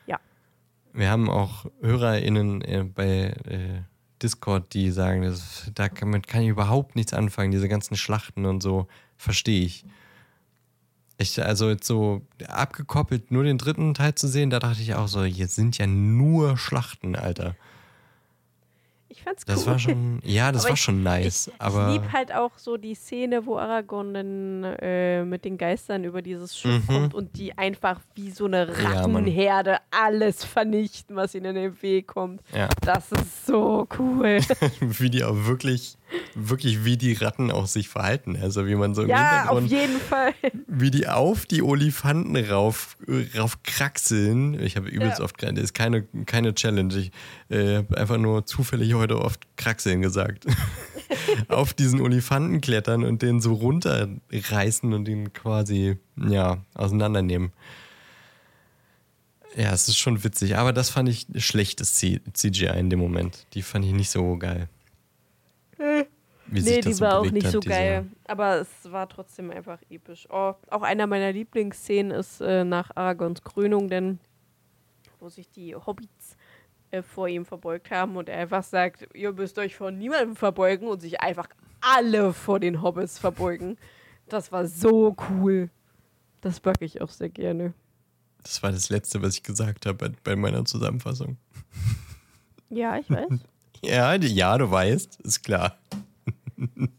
Ja. Wir haben auch HörerInnen äh, bei äh, Discord, die sagen, das, da kann, man kann ich überhaupt nichts anfangen, diese ganzen Schlachten und so, verstehe ich. Ich, also jetzt so abgekoppelt, nur den dritten Teil zu sehen, da dachte ich auch so, hier sind ja nur Schlachten, Alter. Ich fand's Das cool. war schon, ja, das Aber war ich- schon nice, ich, aber Ich liebe halt auch so die Szene, wo Aragorn dann äh, mit den Geistern über dieses Schiff Mhm. kommt und die einfach wie so eine Ja. Rattenherde alles vernichten, was ihnen in den Weg kommt. ja, Das ist so cool. wie die auch wirklich, wirklich wie die Ratten auch sich verhalten. Also wie man so im ja, auf Hintergrund jeden Fall. wie die auf die Olifanten rauf, rauf kraxeln. Ich habe übelst Ja. oft, das ist keine, keine Challenge. Ich äh, habe einfach nur zufällig heute oft kraxeln gesagt. auf diesen Olifanten klettern und den so runterreißen und ihn quasi, ja, auseinandernehmen. Ja, es ist schon witzig, aber das fand ich schlechtes CGI in dem Moment. Die fand ich nicht so geil. Wie sich nee, die so war auch nicht hat, so geil. Aber es war trotzdem einfach episch. Oh, auch einer meiner Lieblingsszenen ist äh, nach Aragons Krönung, denn wo sich die Hobbits äh, vor ihm verbeugt haben und er einfach sagt, ihr müsst euch vor niemandem verbeugen und sich einfach alle vor den Hobbits verbeugen. Das war so cool. Das mag ich auch sehr gerne. Das war das Letzte, was ich gesagt habe bei, meiner Zusammenfassung. Ja, ich weiß. Ja, ja, du weißt, ist klar.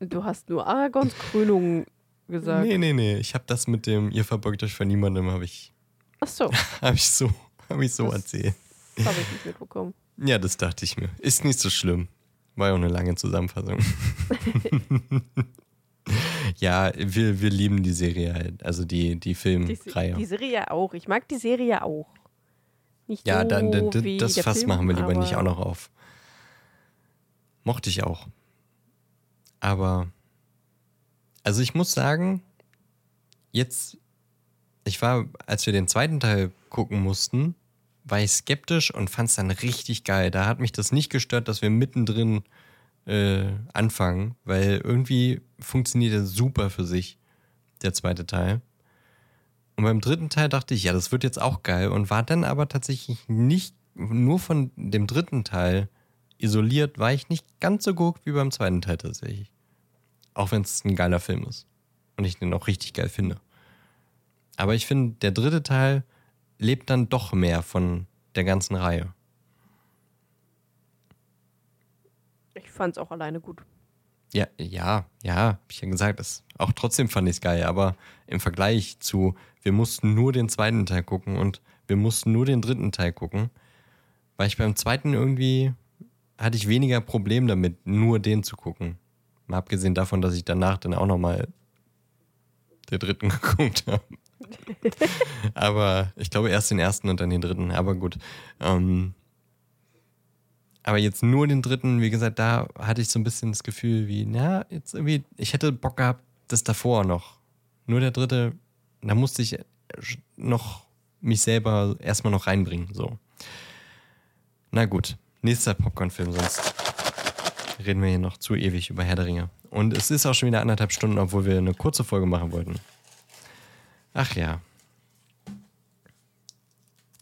du hast nur Aragons Krönung gesagt. Nee, nee, nee. Ich habe das mit dem, ihr verbeugt euch vor niemandem, habe ich, Ach so, hab ich so, hab ich so Das- erzählt. das habe ich nicht mitbekommen. Ja, das dachte ich mir. Ist nicht so schlimm. War ja auch eine lange Zusammenfassung. Ja, wir, wir lieben die Serie halt, also die, die Die, Filmreihe. die Serie auch. Ich mag die Serie auch. Nicht Ja, so dann, dann, wie das Fass Film, machen wir lieber nicht auch noch auf. Mochte ich auch. Aber, also ich muss sagen, jetzt, ich war, als wir den zweiten Teil gucken mussten, war ich skeptisch und fand es dann richtig geil. Da hat mich das nicht gestört, dass wir mittendrin äh, anfangen, weil irgendwie funktioniert er super für sich, der zweite Teil. Und beim dritten Teil dachte ich, ja, das wird jetzt auch geil und war dann aber tatsächlich nicht nur von dem dritten Teil isoliert, war ich nicht ganz so gut wie beim zweiten Teil tatsächlich. Auch wenn es ein geiler Film ist. Und ich den auch richtig geil finde. Aber ich finde, der dritte Teil lebt dann doch mehr von der ganzen Reihe. Ich fand es auch alleine gut. Ja, ja, ja, hab ich ja gesagt. Das, auch trotzdem fand ich es geil, aber im Vergleich zu, wir mussten nur den zweiten Teil gucken und wir mussten nur den dritten Teil gucken, war ich beim zweiten irgendwie, hatte ich weniger Problem damit, nur den zu gucken. Mal abgesehen davon, dass ich danach dann auch nochmal den dritten geguckt habe. aber ich glaube erst den ersten und dann den dritten, aber gut. Ähm, aber jetzt nur den dritten, wie gesagt, da hatte ich so ein bisschen das Gefühl, wie, na, jetzt irgendwie, ich hätte Bock gehabt, das davor noch. Nur der dritte, da musste ich noch mich selber erstmal noch reinbringen, so. Na gut, nächster Popcorn-Film, sonst reden wir hier noch zu ewig über Herr der Ringe. Und es ist auch schon wieder anderthalb Stunden, obwohl wir eine kurze Folge machen wollten. Ach ja.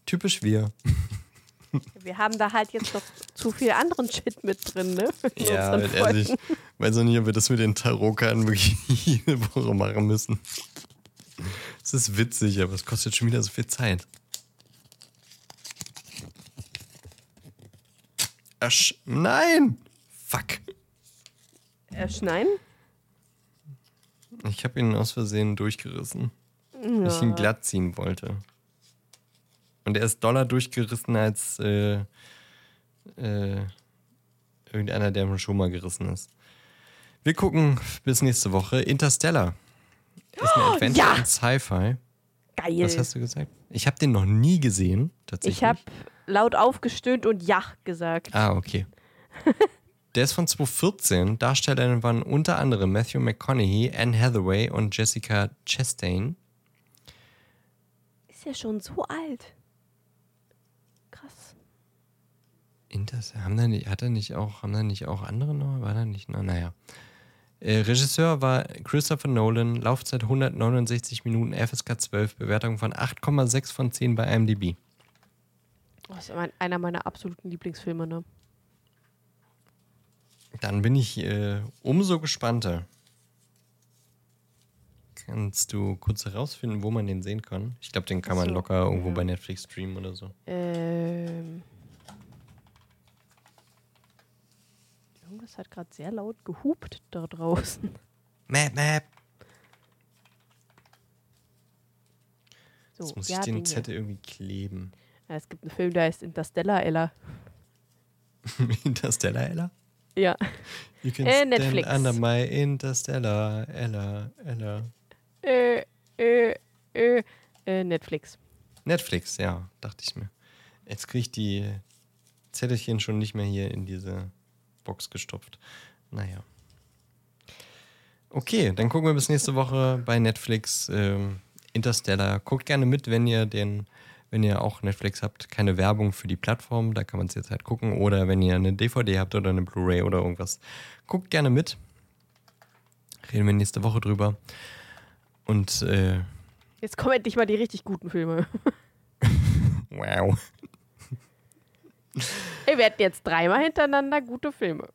Typisch wir. Wir haben da halt jetzt noch zu viel anderen Shit mit drin, ne? Ja, unseren also ich Folgen. weiß auch nicht, ob wir das mit den Tarotkarten wirklich jede Woche machen müssen. Es ist witzig, aber es kostet schon wieder so viel Zeit. Asch, nein! Fuck. Äh, Schneiden? Ich habe ihn aus Versehen durchgerissen. Weil Ich ihn glatt ziehen wollte. Und er ist doller durchgerissen als äh, äh, irgendeiner, der schon mal gerissen ist. Wir gucken bis nächste Woche. Interstellar. Ist ein Adventure ja! und Sci-Fi. Geil. Was hast du gesagt? Ich habe den noch nie gesehen, tatsächlich. ich habe laut aufgestöhnt und Ja gesagt. Ah, okay. Der ist von 2014. Darstellerinnen waren unter anderem Matthew McConaughey, Anne Hathaway und Jessica Chastain. Ja schon so alt. Krass. Inters haben da nicht, hat er nicht auch, haben da nicht auch andere noch? War da nicht noch? Naja. Äh, Regisseur war Christopher Nolan, Laufzeit 169 Minuten, FSK 12, Bewertung von 8,6 von 10 bei IMDb. Das ist mein, einer meiner absoluten Lieblingsfilme, ne? Dann bin ich äh, umso gespannter. Kannst du kurz herausfinden, wo man den sehen kann? Ich glaube, den kann man so, locker irgendwo ja. bei Netflix streamen oder so. Ähm. Irgendwas hat gerade sehr laut gehupt da draußen. Map, Map. So, Jetzt muss ja, ich den hier. Zettel irgendwie kleben. Ja, es gibt einen Film, der heißt Interstellar, Ella. Interstellar, Ella? Ja. You can Äh, stand Netflix. under my Interstellar, Ella, Ella. Äh, äh, äh, Netflix. Netflix, ja, dachte ich mir. Jetzt kriege ich die Zettelchen schon nicht mehr hier in diese Box gestopft. Naja. Okay, dann gucken wir bis nächste Woche bei Netflix ähm, Interstellar. Guckt gerne mit, wenn ihr den, wenn ihr auch Netflix habt, keine Werbung für die Plattform, da kann man es jetzt halt gucken. Oder wenn ihr eine DVD habt oder eine Blu-ray oder irgendwas, guckt gerne mit. Reden wir nächste Woche drüber. Und äh, Jetzt kommen endlich mal die richtig guten Filme. wow. Wir hatten jetzt dreimal hintereinander gute Filme.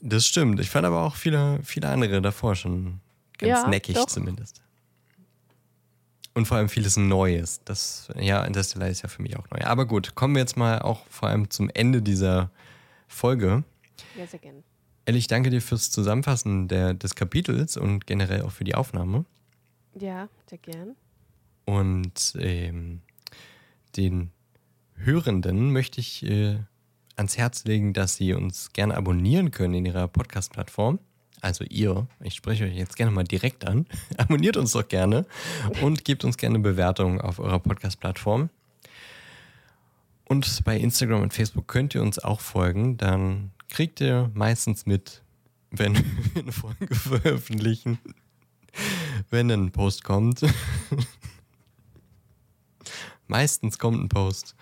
Das stimmt. Ich fand aber auch viele, viele andere davor schon ganz Ja, neckig doch. zumindest. Und vor allem vieles Neues. Das, ja, Interstellar ist ja für mich auch neu. Aber gut, kommen wir jetzt mal auch vor allem zum Ende dieser Folge. Ja, sehr gerne. Elli, ich danke dir fürs Zusammenfassen der, des Kapitels und generell auch für die Aufnahme. Ja, sehr gern. Und ähm, den Hörenden möchte ich äh, ans Herz legen, dass sie uns gerne abonnieren können in ihrer Podcast-Plattform. also ihr, ich spreche euch jetzt gerne mal direkt an, abonniert uns doch gerne und gebt uns gerne Bewertungen auf eurer Podcast-Plattform. Und bei Instagram und Facebook könnt ihr uns auch folgen, dann kriegt ihr meistens mit, wenn wir eine Folge veröffentlichen, wenn ein Post kommt. meistens kommt ein Post.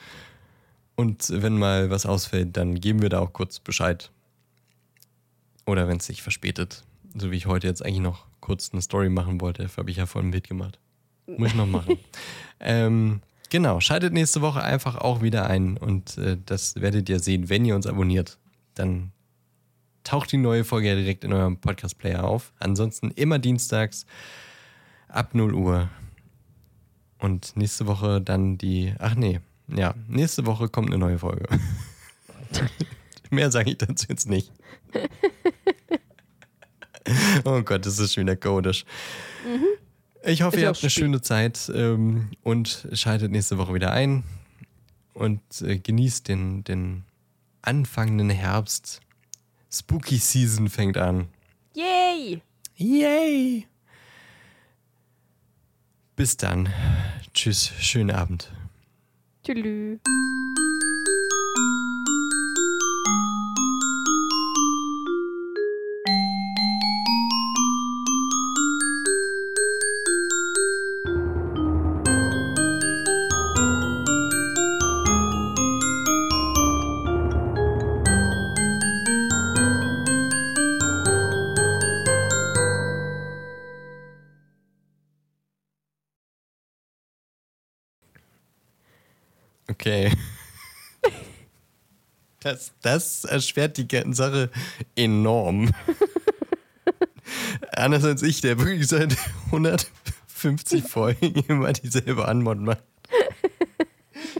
Und wenn mal was ausfällt, dann geben wir da auch kurz Bescheid. Oder wenn es sich verspätet. So wie ich heute jetzt eigentlich noch kurz eine Story machen wollte, habe ich ja vorhin ein Bild gemacht. Muss ich noch machen. ähm, genau, schaltet nächste Woche einfach auch wieder ein und äh, das werdet ihr sehen, wenn ihr uns abonniert. Dann taucht die neue Folge ja direkt in eurem Podcast-Player auf. Ansonsten immer dienstags ab 0 Uhr. Und nächste Woche dann die. Ach nee, ja, nächste Woche kommt eine neue Folge. Mehr sage ich dazu jetzt nicht. oh Gott, das ist schon wieder codisch. Mhm. Ich hoffe, ist ihr habt eine schöne Zeit ähm, und schaltet nächste Woche wieder ein und äh, genießt den, den anfangenden Herbst. Spooky Season fängt an. Yay! Yay! Bis dann. Tschüss, schönen Abend. Tschüss. Okay. Das, das erschwert die Sache enorm. Anders als ich, der wirklich seit 150 Folgen immer dieselbe Antwort macht.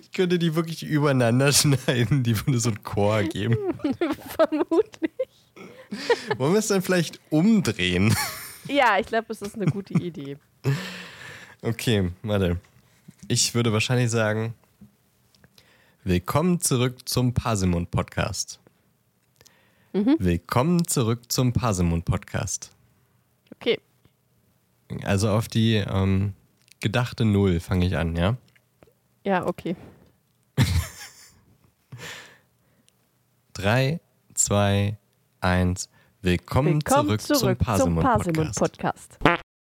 Ich könnte die wirklich übereinander schneiden, die würde so einen Chor geben. Vermutlich. Wollen wir es dann vielleicht umdrehen? Ja, ich glaube, es ist eine gute Idee. Okay, warte. Ich würde wahrscheinlich sagen, Willkommen zurück zum Parsimon Podcast. Mhm. Willkommen zurück zum Parsimon Podcast. Okay. Also auf die ähm, gedachte Null fange ich an, ja? Ja, okay. Drei, zwei, eins. Willkommen, Willkommen zurück, zurück, zum Parsimon Podcast. Podcast.